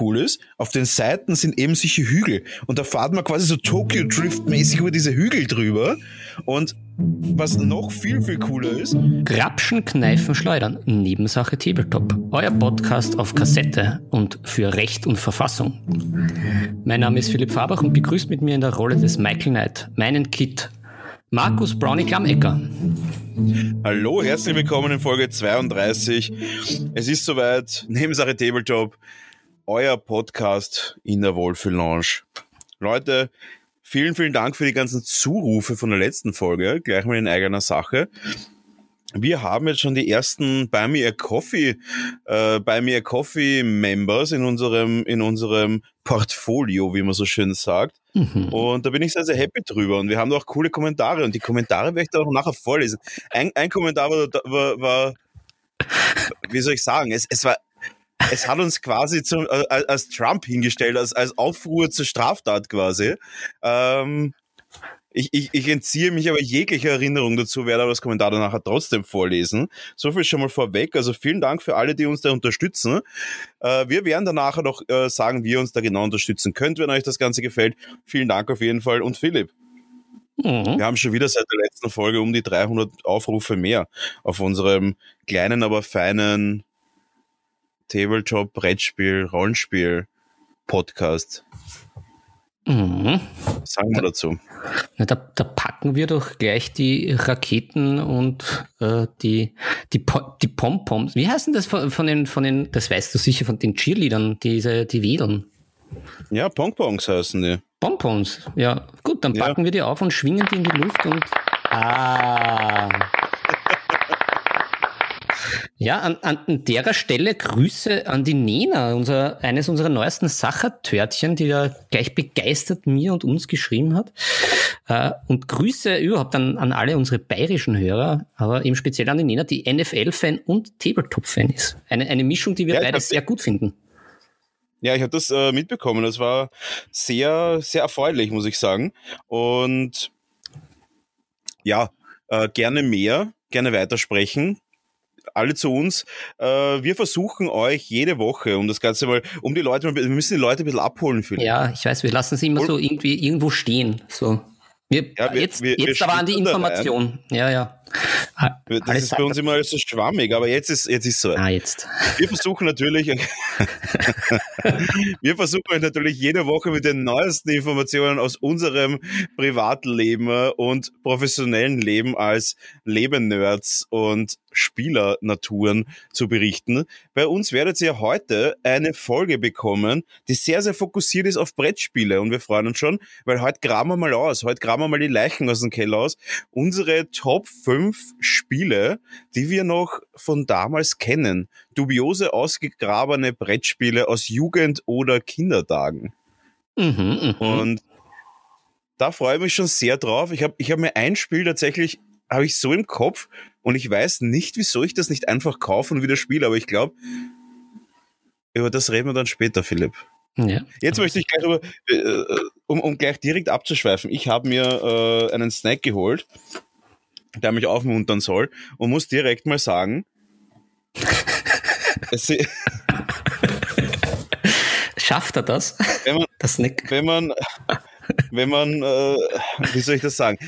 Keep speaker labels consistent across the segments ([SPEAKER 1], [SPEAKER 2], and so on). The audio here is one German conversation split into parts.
[SPEAKER 1] cool ist, auf den Seiten sind eben solche Hügel. Und da fahrt man quasi so Tokyo Drift-mäßig über diese Hügel drüber. Und was noch viel, viel cooler ist.
[SPEAKER 2] Grapschen, Kneifen, Schleudern. Nebensache Tabletop. Euer Podcast auf Kassette und für Recht und Verfassung. Mein Name ist Philipp Fabach und begrüßt mit mir in der Rolle des Michael Knight meinen Kit. Markus Brownie Klammecker.
[SPEAKER 1] Hallo, herzlich willkommen in Folge 32. Es ist soweit, Nebensache Tabletop, euer Podcast in der Wohlfühl-Lounge. Leute, vielen, vielen Dank für die ganzen Zurufe von der letzten Folge, gleich mal in eigener Sache. Wir haben jetzt schon die ersten Buy Me a Coffee, äh, Buy Me a Coffee Members in unserem, in unserem Portfolio, wie man so schön sagt. Mhm. Und da bin ich sehr, sehr happy drüber. Und wir haben auch coole Kommentare. Und die Kommentare werde ich da auch nachher vorlesen. Ein, ein Kommentar war, war, war, wie soll ich sagen, es, es war es hat uns quasi zum, äh, als Trump hingestellt, als, als Aufruhr zur Straftat quasi. Ähm, ich, ich, ich entziehe mich aber jeglicher Erinnerung dazu, werde aber das Kommentar dann nachher trotzdem vorlesen. So viel schon mal vorweg. Also vielen Dank für alle, die uns da unterstützen. Äh, wir werden dann nachher noch äh, sagen, wie ihr uns da genau unterstützen könnt, wenn euch das Ganze gefällt. Vielen Dank auf jeden Fall. Und Philipp, mhm. wir haben schon wieder seit der letzten Folge um die 300 Aufrufe mehr auf unserem kleinen, aber feinen Tabletop, Brettspiel, Rollenspiel Podcast. Mhm. Sagen wir dazu.
[SPEAKER 2] Na, da, da, packen wir doch gleich die Raketen und äh, die, die, die Pompoms. Wie heißen das von, von, den, von den, das weißt du sicher, von den Cheerleadern, diese, die Wedeln?
[SPEAKER 1] Ja, Pompons heißen die.
[SPEAKER 2] Pompons, ja. Gut, dann packen ja. wir die auf und schwingen die in die Luft und. Ah. Ja, an, an derer Stelle Grüße an die Nena, unser, eines unserer neuesten Sachertörtchen, die da gleich begeistert mir und uns geschrieben hat. Äh, und Grüße überhaupt an, an alle unsere bayerischen Hörer, aber eben speziell an die Nena, die NFL-Fan und Tabletop-Fan ist. Eine, eine Mischung, die wir ja, beide sehr gut finden.
[SPEAKER 1] Ja, ich habe das äh, mitbekommen. Das war sehr, sehr erfreulich, muss ich sagen. Und ja, äh, gerne mehr, gerne weitersprechen alle zu uns. Äh, wir versuchen euch jede Woche, um das Ganze mal, um die Leute, wir müssen die Leute ein bisschen abholen.
[SPEAKER 2] Philipp. Ja, ich weiß, wir lassen sie immer so irgendwie irgendwo stehen. So. Wir, ja, wir, jetzt wir, jetzt aber an die Information. Ja, ja.
[SPEAKER 1] Das Alles ist bei uns immer so schwammig, aber jetzt ist jetzt ist so.
[SPEAKER 2] Ah, jetzt.
[SPEAKER 1] Wir versuchen natürlich, wir versuchen natürlich jede Woche mit den neuesten Informationen aus unserem Privatleben und professionellen Leben als Leben-Nerds und Spielernaturen zu berichten. Bei uns werdet ihr heute eine Folge bekommen, die sehr, sehr fokussiert ist auf Brettspiele und wir freuen uns schon, weil heute graben wir mal aus, heute graben wir mal die Leichen aus dem Keller aus. Unsere Top 5 Spiele, die wir noch von damals kennen. Dubiose ausgegrabene Brettspiele aus Jugend- oder Kindertagen. Mhm, mh. Und da freue ich mich schon sehr drauf. Ich habe ich hab mir ein Spiel tatsächlich, habe ich so im Kopf, und ich weiß nicht, wieso ich das nicht einfach kaufe und wieder spiele, aber ich glaube, über das reden wir dann später, Philipp. Ja. Jetzt möchte ich gleich über, äh, um, um gleich direkt abzuschweifen, ich habe mir äh, einen Snack geholt, der mich aufmuntern soll und muss direkt mal sagen,
[SPEAKER 2] Schafft er das?
[SPEAKER 1] Wenn man, das Snack? Wenn man, wenn man, äh, wie soll ich das sagen?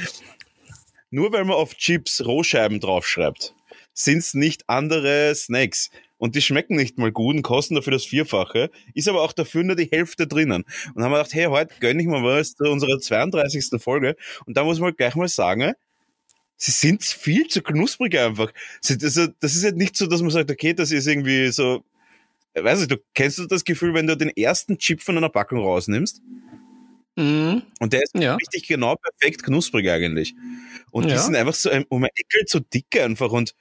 [SPEAKER 1] Nur weil man auf Chips Rohscheiben draufschreibt, sind es nicht andere Snacks. Und die schmecken nicht mal gut und kosten dafür das Vierfache, ist aber auch dafür nur die Hälfte drinnen. Und haben wir gedacht, hey, heute gönne ich mal was zu unserer 32. Folge. Und da muss man gleich mal sagen, sie sind viel zu knusprig einfach. Das ist halt nicht so, dass man sagt, okay, das ist irgendwie so, weiß ich, du kennst du das Gefühl, wenn du den ersten Chip von einer Packung rausnimmst? Mhm. Und der ist ja. richtig genau perfekt knusprig eigentlich. Und ja. die sind einfach so um ein Eckel zu dick einfach und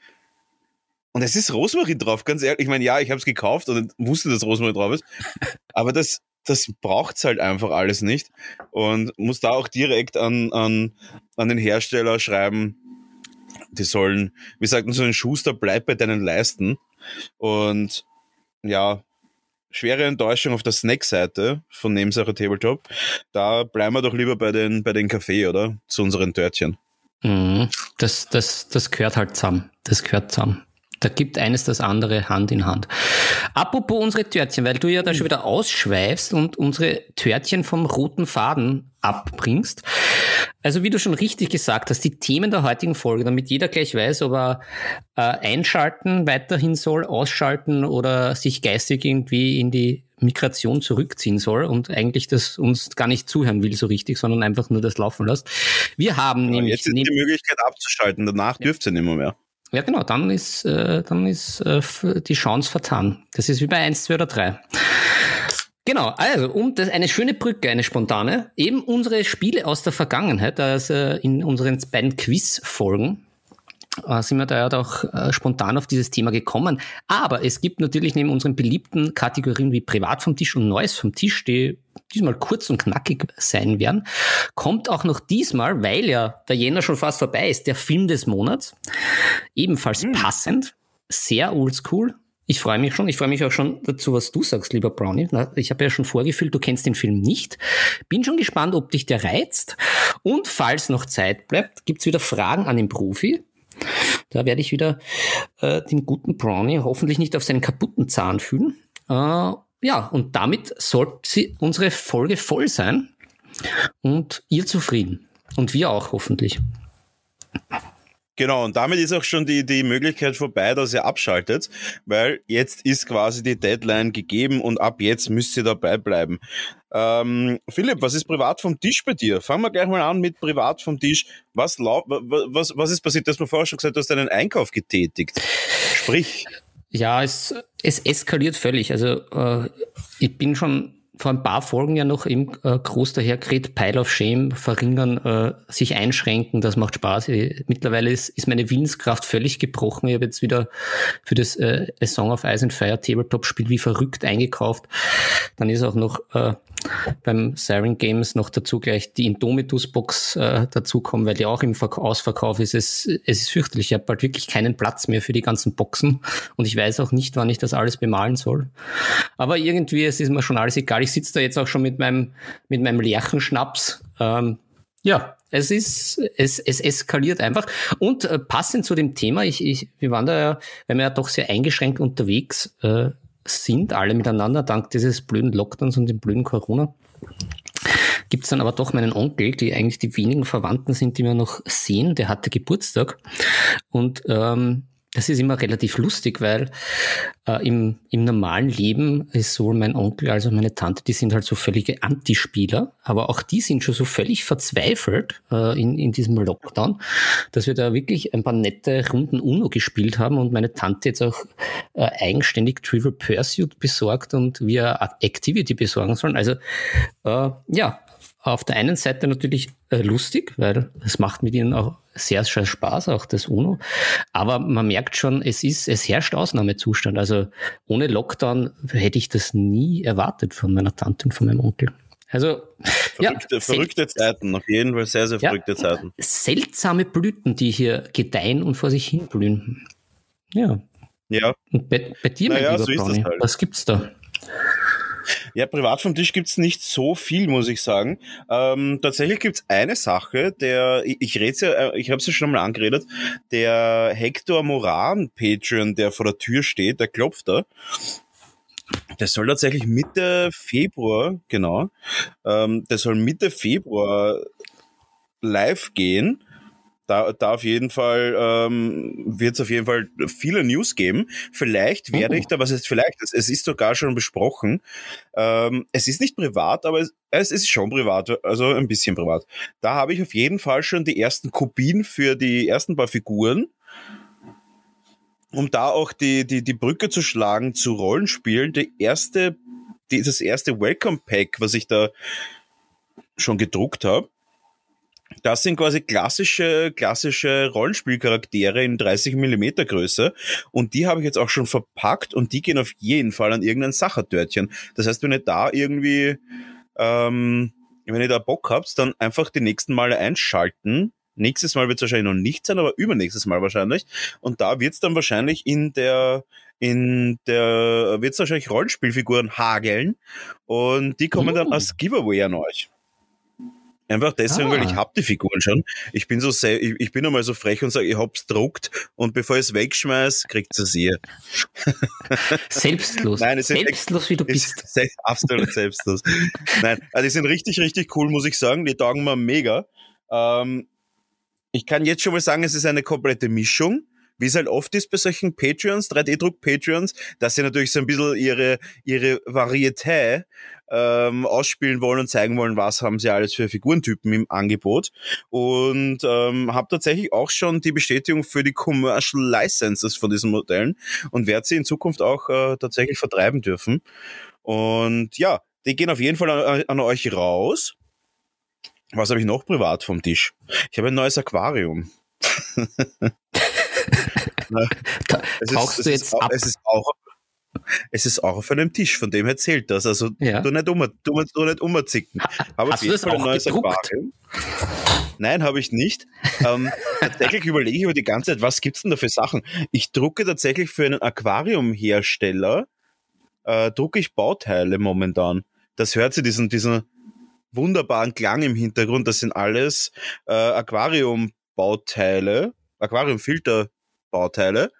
[SPEAKER 1] und es ist Rosmarin drauf, ganz ehrlich. Ich meine, ja, ich habe es gekauft und wusste, dass Rosmarin drauf ist. Aber das, das braucht's halt einfach alles nicht. Und muss da auch direkt an, an, an den Hersteller schreiben, die sollen, wie sagt man so ein Schuster, bleib bei deinen Leisten. Und ja, schwere Enttäuschung auf der Snack-Seite von Nebensache Tabletop. Da bleiben wir doch lieber bei den, bei den Kaffee, oder? Zu unseren Törtchen.
[SPEAKER 2] Mhm. Das, das, das gehört halt zusammen. Das gehört zusammen. Da gibt eines das andere Hand in Hand. Apropos unsere Törtchen, weil du ja da schon wieder ausschweifst und unsere Törtchen vom roten Faden abbringst. Also wie du schon richtig gesagt hast, die Themen der heutigen Folge, damit jeder gleich weiß, ob er äh, einschalten weiterhin soll, ausschalten oder sich geistig irgendwie in die Migration zurückziehen soll und eigentlich das uns gar nicht zuhören will so richtig, sondern einfach nur das laufen lässt. Wir haben ja, nämlich...
[SPEAKER 1] Jetzt ist die Möglichkeit abzuschalten, danach ja. dürft ihr nicht mehr. mehr.
[SPEAKER 2] Ja, genau, dann ist, äh, dann ist äh, die Chance vertan. Das ist wie bei 1, 2 oder 3. Genau, also um das eine schöne Brücke, eine spontane, eben unsere Spiele aus der Vergangenheit, also in unseren beiden Quiz-Folgen äh, sind wir da ja auch äh, spontan auf dieses Thema gekommen. Aber es gibt natürlich neben unseren beliebten Kategorien wie Privat vom Tisch und Neues vom Tisch, die diesmal kurz und knackig sein werden, kommt auch noch diesmal, weil ja der Jänner schon fast vorbei ist, der Film des Monats. Ebenfalls mhm. passend, sehr oldschool. Ich freue mich schon. Ich freue mich auch schon dazu, was du sagst, lieber Brownie. Ich habe ja schon vorgefühlt, du kennst den Film nicht. Bin schon gespannt, ob dich der reizt. Und falls noch Zeit bleibt, gibt's wieder Fragen an den Profi. Da werde ich wieder äh, den guten Brownie hoffentlich nicht auf seinen kaputten Zahn fühlen. Äh, ja, und damit sollte unsere Folge voll sein und ihr zufrieden. Und wir auch hoffentlich.
[SPEAKER 1] Genau, und damit ist auch schon die, die Möglichkeit vorbei, dass ihr abschaltet, weil jetzt ist quasi die Deadline gegeben und ab jetzt müsst ihr dabei bleiben. Ähm, Philipp, was ist privat vom Tisch bei dir? Fangen wir gleich mal an mit privat vom Tisch. Was, was, was ist passiert? Du hast mir vorher schon gesagt, du hast einen Einkauf getätigt. Sprich.
[SPEAKER 2] Ja, es, es eskaliert völlig. Also äh, ich bin schon vor ein paar Folgen ja noch im äh, groß dahergeredet, Pile of Shame, verringern, äh, sich einschränken, das macht Spaß. Ich, mittlerweile ist, ist meine Willenskraft völlig gebrochen. Ich habe jetzt wieder für das äh, A Song of Ice and Fire Tabletop-Spiel wie verrückt eingekauft. Dann ist auch noch äh, beim Siren Games noch dazu gleich die Indomitus-Box äh, dazukommen, weil die auch im Verk Ausverkauf ist. Es, es ist fürchterlich. Ich habe bald wirklich keinen Platz mehr für die ganzen Boxen und ich weiß auch nicht, wann ich das alles bemalen soll. Aber irgendwie, es ist mir schon alles egal. Ich sitze da jetzt auch schon mit meinem, mit meinem Lerchenschnaps. Ähm, ja, es ist, es, es eskaliert einfach. Und äh, passend zu dem Thema, ich, ich, wir waren da ja, weil wir ja doch sehr eingeschränkt unterwegs äh, sind, alle miteinander, dank dieses blöden Lockdowns und dem blöden Corona. Gibt es dann aber doch meinen Onkel, die eigentlich die wenigen Verwandten sind, die wir noch sehen, der hatte Geburtstag. Und ähm, das ist immer relativ lustig, weil äh, im, im normalen Leben ist sowohl mein Onkel als auch meine Tante, die sind halt so völlige Antispieler, aber auch die sind schon so völlig verzweifelt äh, in, in diesem Lockdown, dass wir da wirklich ein paar nette Runden UNO gespielt haben und meine Tante jetzt auch äh, eigenständig Trivial Pursuit besorgt und wir Activity besorgen sollen. Also äh, ja, auf der einen Seite natürlich äh, lustig, weil es macht mit ihnen auch sehr, sehr Spaß, auch das UNO. Aber man merkt schon, es ist, es herrscht Ausnahmezustand. Also ohne Lockdown hätte ich das nie erwartet von meiner Tante und von meinem Onkel. Also
[SPEAKER 1] verrückte, ja, verrückte Zeiten, auf jeden Fall sehr, sehr verrückte ja, Zeiten.
[SPEAKER 2] Seltsame Blüten, die hier gedeihen und vor sich hin blühen. Ja.
[SPEAKER 1] Ja.
[SPEAKER 2] Und bei, bei dir, naja, mein lieber so Brownie, halt. was gibt's da?
[SPEAKER 1] Ja, privat vom Tisch gibt's nicht so viel, muss ich sagen. Ähm, tatsächlich gibt's eine Sache, der, ich, ich rede ja, äh, ich habe es ja schon mal angeredet, der Hector Moran Patreon, der vor der Tür steht, der klopft da. Der soll tatsächlich Mitte Februar, genau, ähm, der soll Mitte Februar live gehen da, da auf jeden Fall ähm, wird es auf jeden Fall viele News geben. Vielleicht werde ich oh. da, was ist vielleicht, es, es ist sogar schon besprochen. Ähm, es ist nicht privat, aber es, es ist schon privat, also ein bisschen privat. Da habe ich auf jeden Fall schon die ersten Kopien für die ersten paar Figuren um da auch die, die, die Brücke zu schlagen zu Rollenspielen, die erste, die, das erste Welcome Pack, was ich da schon gedruckt habe, das sind quasi klassische, klassische Rollenspielcharaktere in 30 Millimeter Größe. Und die habe ich jetzt auch schon verpackt und die gehen auf jeden Fall an irgendein Sachertörtchen. Das heißt, wenn ihr da irgendwie, ähm, wenn ihr da Bock habt, dann einfach die nächsten Male einschalten. Nächstes Mal wird es wahrscheinlich noch nicht sein, aber übernächstes Mal wahrscheinlich. Und da wird es dann wahrscheinlich in der, in der, wird es wahrscheinlich Rollenspielfiguren hageln. Und die kommen uh. dann als Giveaway an euch. Einfach deswegen,
[SPEAKER 2] Ah.
[SPEAKER 1] weil ich hab die Figuren schon. Ich bin so ich, ich bin einmal so frech und sage, ich hab's druckt und bevor ich es wegschmeiß, kriegt es ihr.
[SPEAKER 2] Selbstlos.
[SPEAKER 1] Nein, es
[SPEAKER 2] Selbstlos, wie du
[SPEAKER 1] Ist
[SPEAKER 2] bist.
[SPEAKER 1] se- absolut selbstlos. Nein, also die sind richtig, richtig cool, muss ich sagen. Die taugen mir mega. Ähm, ich kann jetzt schon mal sagen, es ist eine komplette Mischung. Wie es halt oft ist bei solchen Patreons, 3D-Druck-Patreons, dass sie natürlich so ein bisschen ihre, ihre Varieté ähm, ausspielen wollen und zeigen wollen, was haben sie alles für Figurentypen im Angebot. Und ähm, habe tatsächlich auch schon die Bestätigung für die Commercial Licenses von diesen Modellen und werde sie in Zukunft auch äh, tatsächlich vertreiben dürfen. Und ja, die gehen auf jeden Fall an, an euch raus. Was habe ich noch privat vom Tisch? Ich habe ein neues Aquarium. Es
[SPEAKER 2] tauchst
[SPEAKER 1] es
[SPEAKER 2] du jetzt
[SPEAKER 1] auch,
[SPEAKER 2] ab?
[SPEAKER 1] Es ist auch, es ist auch auf einem Tisch, von dem her zählt das. Also
[SPEAKER 2] Ja.
[SPEAKER 1] du nicht um, du, du nicht umzicken. Habe
[SPEAKER 2] hast du das auch gedruckt?
[SPEAKER 1] Nein, habe ich nicht. Ähm, tatsächlich überlege ich über die ganze Zeit, was gibt's denn da für Sachen? Ich drucke tatsächlich für einen Aquariumhersteller, äh, drucke ich Bauteile momentan. Das hört sie diesen, diesen wunderbaren Klang im Hintergrund. Das sind alles äh, Aquariumbauteile, Aquariumfilterbauteile.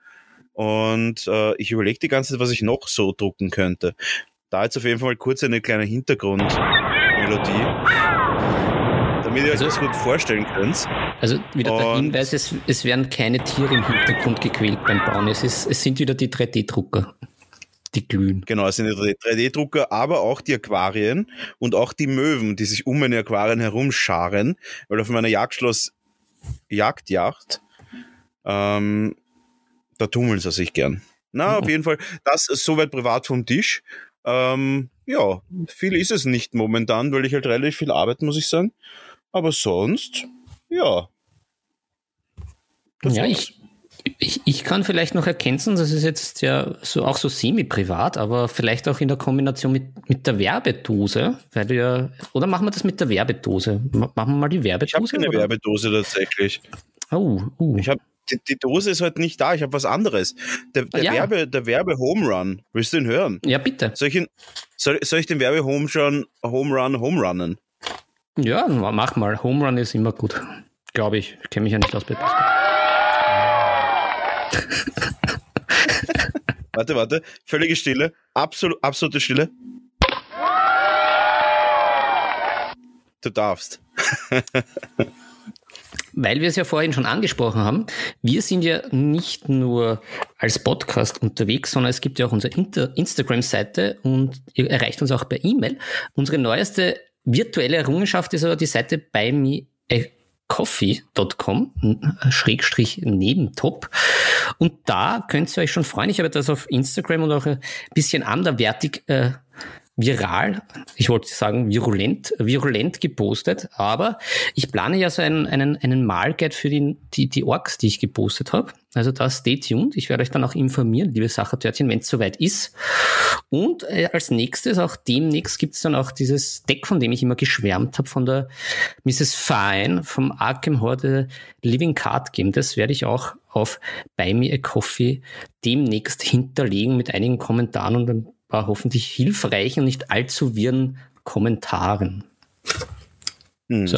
[SPEAKER 1] Und äh, ich überlege die ganze Zeit, was ich noch so drucken könnte. Da jetzt auf jeden Fall kurz eine kleine Hintergrundmelodie, damit ihr euch
[SPEAKER 2] Also-
[SPEAKER 1] das gut vorstellen könnt.
[SPEAKER 2] Also wieder der Hinweis, es, es werden keine Tiere im Hintergrund gequält beim Bauen. Es, ist, es sind wieder die 3D-Drucker, die glühen.
[SPEAKER 1] Genau, es sind die 3D-Drucker, aber auch die Aquarien und auch die Möwen, die sich um meine Aquarien herumscharen, weil auf meiner Jagdschloss Jagdjacht, ähm, da tummeln sie sich gern. Na, auf jeden Fall, das ist soweit privat vom Tisch. Ähm, ja, viel ist es nicht momentan, weil ich halt relativ viel arbeite, muss ich sagen. Aber sonst, ja. Das
[SPEAKER 2] ja,
[SPEAKER 1] war's.
[SPEAKER 2] ich, ich, ich kann vielleicht noch ergänzen, das ist jetzt ja so, auch so semi-privat, aber vielleicht auch in der Kombination mit, mit der Werbedose, weil du ja, oder machen wir das mit der Werbedose? Ma- Machen wir mal die
[SPEAKER 1] Ich habe
[SPEAKER 2] Werbedose?
[SPEAKER 1] keine
[SPEAKER 2] oder?
[SPEAKER 1] Werbedose tatsächlich.
[SPEAKER 2] Oh, uh.
[SPEAKER 1] Ich habe die, die Dose ist halt nicht da, ich habe was anderes. Der, der
[SPEAKER 2] Ja.
[SPEAKER 1] Werbe, der Werbe Home Run, willst du ihn hören?
[SPEAKER 2] ja, bitte.
[SPEAKER 1] Soll ich, ihn, soll, soll ich den Werbe Home Run, Home Run, Home Runnen?
[SPEAKER 2] Ja, mach mal. Home Run ist immer gut. Glaube ich. Ich kenne mich ja nicht aus bei.
[SPEAKER 1] Warte, warte, völlige Stille, absolut, absolute Stille. Du darfst.
[SPEAKER 2] Weil wir es ja vorhin schon angesprochen haben, wir sind ja nicht nur als Podcast unterwegs, sondern es gibt ja auch unsere Instagram-Seite und ihr erreicht uns auch per E-Mail. Unsere neueste virtuelle Errungenschaft ist aber die Seite buymeacoffee.com, Schrägstrich Nebentop. Und da könnt ihr euch schon freuen. Ich habe das auf Instagram und auch ein bisschen anderwertig äh, viral, ich wollte sagen virulent, virulent gepostet, aber ich plane ja so einen, einen, einen Malguide für die, die, die Orks, die ich gepostet habe. Also da stay tuned. Ich werde euch dann auch informieren, liebe Sachertörtchen, wenn es soweit ist. Und äh, als nächstes, auch demnächst, gibt es dann auch dieses Deck, von dem ich immer geschwärmt habe, von der Mrs. Fine vom Arkham Horde Living Card Game. Das werde ich auch auf Buy Me a Coffee demnächst hinterlegen mit einigen Kommentaren und ein paar hoffentlich hilfreichen und nicht allzu wirren Kommentaren.
[SPEAKER 1] Mhm.
[SPEAKER 2] So,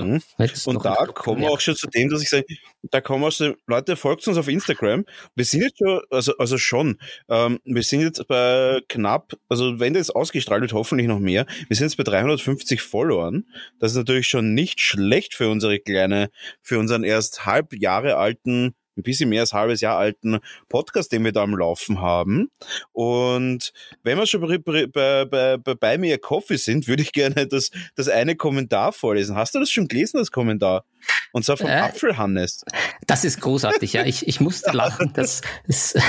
[SPEAKER 1] Und da kommen wir auch schon zu dem, dass ich sage, da kommen wir schon, Leute, folgt uns auf Instagram. Wir sind jetzt schon, also, also schon, ähm, wir sind jetzt bei knapp, also wenn das ausgestrahlt wird, hoffentlich noch mehr. Wir sind jetzt bei 350 Followern. Das ist natürlich schon nicht schlecht für unsere kleine, für unseren erst halb Jahre alten, ein bisschen mehr als halbes Jahr alten Podcast, den wir da am Laufen haben. Und wenn wir schon bei, bei, bei, bei, mir Coffee sind, würde ich gerne das, das eine Kommentar vorlesen. Hast du das schon gelesen, das Kommentar? Und zwar vom
[SPEAKER 2] Äh,
[SPEAKER 1] Apfelhannes.
[SPEAKER 2] Das ist großartig, ja. Ich, ich musste lachen. Das ist.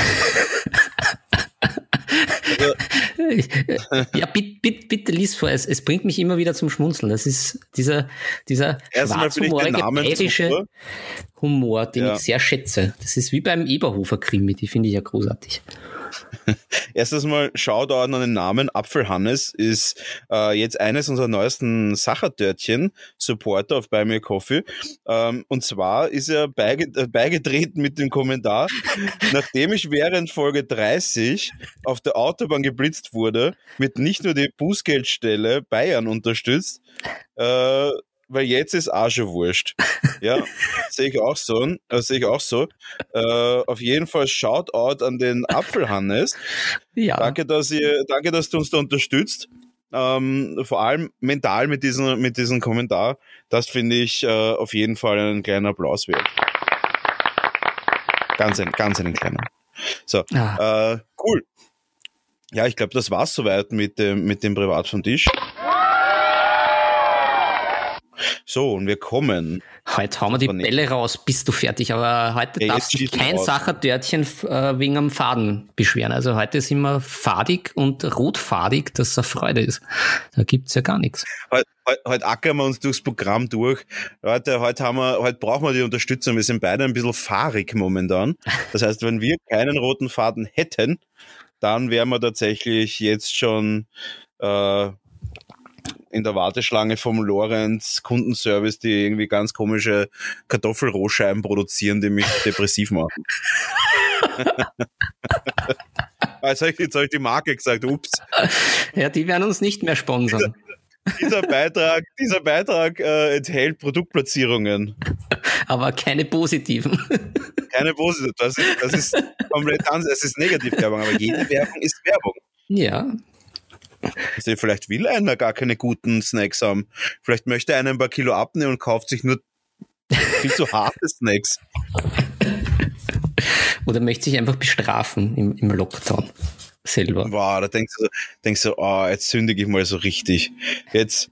[SPEAKER 2] ja, bitte, bitte, bitte lies vor. Es, es bringt mich immer wieder zum Schmunzeln. Das ist dieser, dieser schwarzhumorige bayerische. Humor, den
[SPEAKER 1] Ja.
[SPEAKER 2] ich sehr schätze. Das ist wie beim Eberhofer-Krimi, die finde ich ja großartig.
[SPEAKER 1] Erstens mal Shoutout an den Namen. Apfelhannes ist äh, jetzt eines unserer neuesten Sachertörtchen, Supporter auf Buy Me Coffee. Ähm, und zwar ist er beige äh, beigetreten mit dem Kommentar, nachdem ich während Folge 30 auf der Autobahn geblitzt wurde, wird nicht nur die Bußgeldstelle Bayern unterstützt, äh, weil jetzt ist auch schon wurscht. Ja, sehe ich auch so. Äh, sehe ich auch so. Äh, auf jeden Fall Shoutout an den Apfelhannes. Ja. Danke, dass ihr, danke, dass du uns da unterstützt. Ähm, vor allem mental mit diesem, mit diesem Kommentar. Das finde ich äh, auf jeden Fall einen kleinen Applaus wert. Ganz ein, ganz einen kleinen. So, ah. äh, cool. Ja, ich glaube, das war's soweit mit dem, mit dem Privat vom Tisch. So, und wir kommen.
[SPEAKER 2] Heute hauen wir die Bälle raus, bist du fertig. Aber heute ja, darfst du kein Sachertörtchen äh, wegen am Faden beschweren. Also heute sind wir fadig und rotfadig, dass es eine Freude ist. Da gibt's ja gar nichts.
[SPEAKER 1] Heute, heute, heute ackern wir uns durchs Programm durch. Heute, heute, haben wir, heute brauchen wir die Unterstützung. Wir sind beide ein bisschen fahrig momentan. Das heißt, wenn wir keinen roten Faden hätten, dann wären wir tatsächlich jetzt schon äh, in der Warteschlange vom Lorenz Kundenservice, die irgendwie ganz komische Kartoffelrohscheiben produzieren, die mich depressiv machen. jetzt habe ich die Marke gesagt, ups.
[SPEAKER 2] Ja, die werden uns nicht mehr sponsern.
[SPEAKER 1] Dieser, Beitrag, dieser Beitrag äh, enthält Produktplatzierungen.
[SPEAKER 2] Aber keine positiven.
[SPEAKER 1] Keine positiven. Das ist, das ist komplett anders. Es ist Negativwerbung, aber jede Werbung ist Werbung.
[SPEAKER 2] Ja,
[SPEAKER 1] also vielleicht will einer gar keine guten Snacks haben. Vielleicht möchte einer ein paar Kilo abnehmen und kauft sich nur viel zu harte Snacks.
[SPEAKER 2] Oder möchte sich einfach bestrafen im, im Lockdown selber.
[SPEAKER 1] Wow, da denkst du, denkst du, oh, jetzt sündige ich mal so richtig. Jetzt,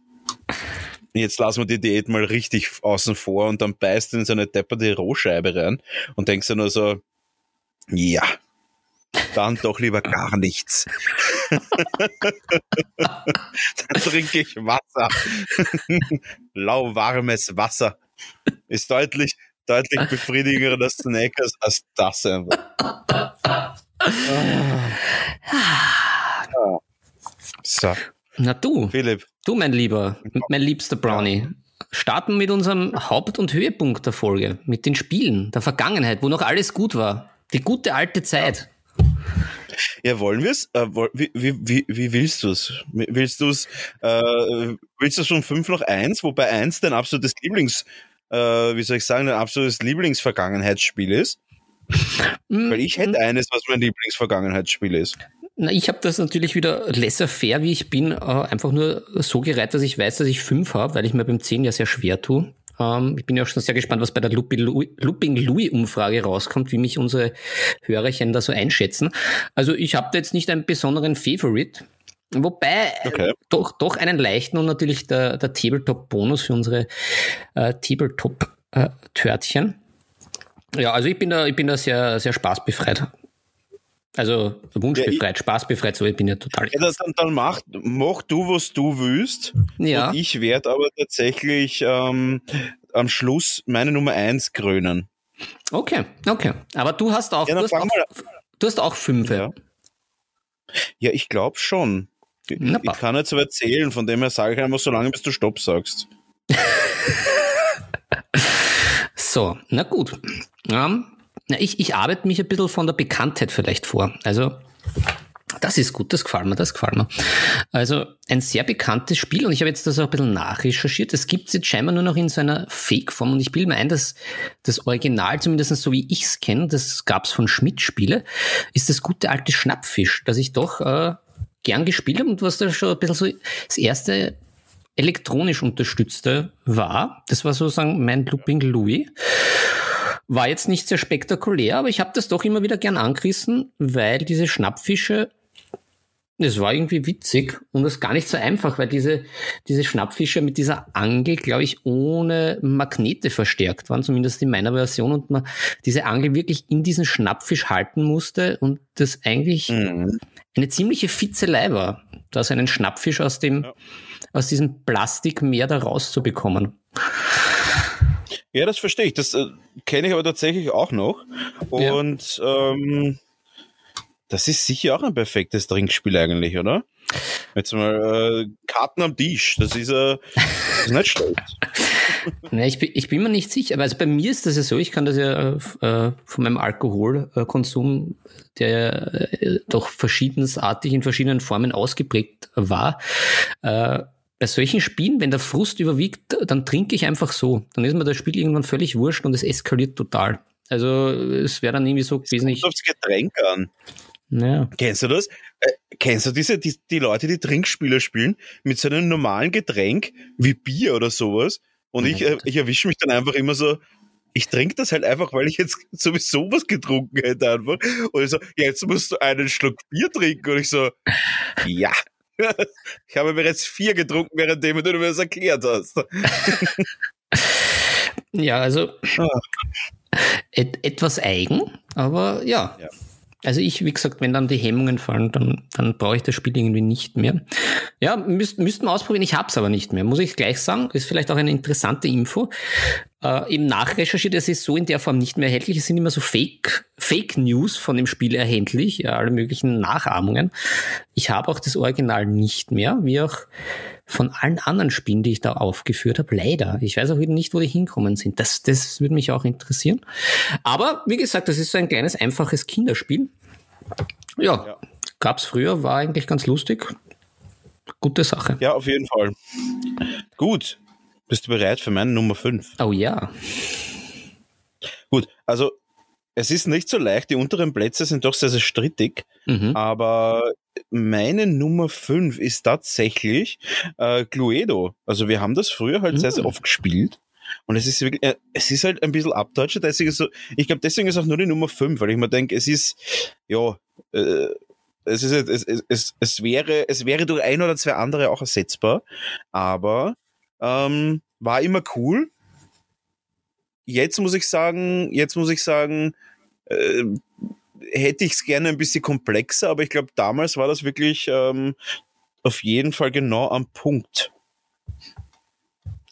[SPEAKER 1] jetzt lassen wir die Diät mal richtig außen vor und dann beißt du in so eine depperte Rohscheibe rein und denkst du nur so, ja, dann doch lieber gar nichts. Dann trinke ich Wasser. Lauwarmes Wasser. Ist deutlich, deutlich befriedigender Snack als das einfach.
[SPEAKER 2] So. Na du, Philipp. Du, mein Lieber, mein liebster Brownie. Starten mit unserem Haupt- und Höhepunkt der Folge, mit den Spielen der Vergangenheit, wo noch alles gut war. Die gute alte Zeit.
[SPEAKER 1] Ja, wollen wir es? Äh, wie, wie, wie, willst du es? Willst du es äh, willst du schon 5 nach 1, wobei 1 dein absolutes Lieblings, äh, wie soll ich sagen, dein absolutes Lieblingsvergangenheitsspiel ist? Mm, Weil ich hätte mm. eines, was mein Lieblingsvergangenheitsspiel ist.
[SPEAKER 2] Na, ich habe das natürlich wieder laissez-faire, wie ich bin, äh, einfach nur so gereiht, dass ich weiß, dass ich 5 habe, weil ich mir beim 10 ja sehr schwer tue. Ähm, ich bin ja auch schon sehr gespannt, was bei der Looping Louis Umfrage rauskommt, wie mich unsere Hörerchen da so einschätzen. Also ich habe da jetzt nicht einen besonderen Favorite. Wobei okay. doch, doch einen leichten und natürlich der, der Tabletop-Bonus für unsere äh, Tabletop-Törtchen. Äh, ja, also ich bin da, ich bin da sehr, sehr spaßbefreit. Also wunschbefreit, ja, ich, spaßbefreit, so ich bin ja total.
[SPEAKER 1] Ja, das, dann, dann mach, mach du, was du willst. Ja. Und ich werde aber tatsächlich ähm, am Schluss meine Nummer eins krönen.
[SPEAKER 2] Okay, okay. Aber du hast auch, ja, du, hast auch du hast auch fünf.
[SPEAKER 1] Ja, ja ich glaube schon. Ich, ich kann nicht so weit zählen, von dem her sage ich einfach so lange, bis du Stopp sagst.
[SPEAKER 2] so, na gut. Um, na, ich, ich arbeite mich ein bisschen von der Bekanntheit vielleicht vor. Also, das ist gut, das gefällt mir, das gefällt mir. Also ein sehr bekanntes Spiel und ich habe jetzt das auch ein bisschen nachrecherchiert. Es gibt es jetzt scheinbar nur noch in so einer Fake-Form und ich bilde mir ein, dass das Original, zumindest so wie ich es kenne, das gab es von Schmidt-Spiele, ist das gute alte Schnappfisch, das ich doch äh, gern gespielt habe und was da schon ein bisschen so das erste elektronisch unterstützte war. Das war sozusagen mein Looping Louis. War jetzt nicht sehr spektakulär, aber ich habe das doch immer wieder gern angerissen, weil diese Schnappfische, das war irgendwie witzig und das gar nicht so einfach, weil diese, diese Schnappfische mit dieser Angel, glaube ich, ohne Magnete verstärkt waren, zumindest in meiner Version, und man diese Angel wirklich in diesen Schnappfisch halten musste und das eigentlich mhm. eine ziemliche Fitzelei war, da einen Schnappfisch aus dem, ja. aus diesem Plastikmeer da rauszubekommen.
[SPEAKER 1] Ja, das verstehe ich. Das äh, kenne ich aber tatsächlich auch noch. Und ja. ähm, das ist sicher auch ein perfektes Trinkspiel eigentlich, oder? Jetzt mal äh, Karten am Tisch, das ist, äh, das ist nicht schlecht.
[SPEAKER 2] nee, ich, bin, ich bin mir nicht sicher, aber also bei mir ist das ja so, ich kann das ja äh, von meinem Alkoholkonsum, der äh, doch verschiedensartig in verschiedenen Formen ausgeprägt war, äh, bei solchen Spielen, wenn der Frust überwiegt, dann trinke ich einfach so. Dann ist mir das Spiel irgendwann völlig wurscht und es eskaliert total. Also es wäre dann irgendwie so gewesen.
[SPEAKER 1] Es kommt aufs Getränk an.
[SPEAKER 2] Ja.
[SPEAKER 1] Kennst du das? Äh, kennst du diese, die, die Leute, die Trinkspiele spielen, mit so einem normalen Getränk wie Bier oder sowas? Und ich, äh, ich erwische mich dann einfach immer so, ich trinke das halt einfach, weil ich jetzt sowieso was getrunken hätte einfach. Und ich so, jetzt musst du einen Schluck Bier trinken. Und ich so, ja. Ich habe bereits vier getrunken, währenddem du mir das erklärt hast.
[SPEAKER 2] Ja, also et etwas eigen, aber ja.
[SPEAKER 1] Ja.
[SPEAKER 2] Also ich, wie gesagt, wenn dann die Hemmungen fallen, dann, dann brauche ich das Spiel irgendwie nicht mehr. Ja, müsst, müssten wir ausprobieren, ich hab's aber nicht mehr, muss ich gleich sagen. Ist vielleicht auch eine interessante Info. Äh, Eben nachrecherchiert, es ist so in der Form nicht mehr erhältlich. Es sind immer so Fake, Fake News von dem Spiel erhältlich, ja, alle möglichen Nachahmungen. Ich habe auch das Original nicht mehr, wie auch von allen anderen Spielen, die ich da aufgeführt habe, leider. Ich weiß auch wieder nicht, wo die hinkommen sind. Das, das würde mich auch interessieren. Aber wie gesagt, das ist so ein kleines, einfaches Kinderspiel. Ja,
[SPEAKER 1] Ja.
[SPEAKER 2] gab's früher, war eigentlich ganz lustig. Gute Sache.
[SPEAKER 1] Ja, auf jeden Fall. Gut. Bist du bereit für meine Nummer 5?
[SPEAKER 2] Oh ja.
[SPEAKER 1] Gut, also es ist nicht so leicht, die unteren Plätze sind doch sehr, sehr strittig,
[SPEAKER 2] Mhm.
[SPEAKER 1] aber meine Nummer 5 ist tatsächlich äh, Cluedo. Also wir haben das früher halt sehr, sehr
[SPEAKER 2] Mhm.
[SPEAKER 1] oft gespielt. Und es ist wirklich, äh, es ist halt ein bisschen abdeutscher, deswegen so, ich glaube, deswegen ist auch nur die Nummer 5, weil ich mir denke, es ist, ja, äh, es ist, es, es, es, es wäre, es wäre durch ein oder zwei andere auch ersetzbar, aber ähm, war immer cool. Jetzt muss ich sagen, jetzt muss ich sagen, äh, hätte ich es gerne ein bisschen komplexer, aber ich glaube, damals war das wirklich ähm, auf jeden Fall genau am Punkt.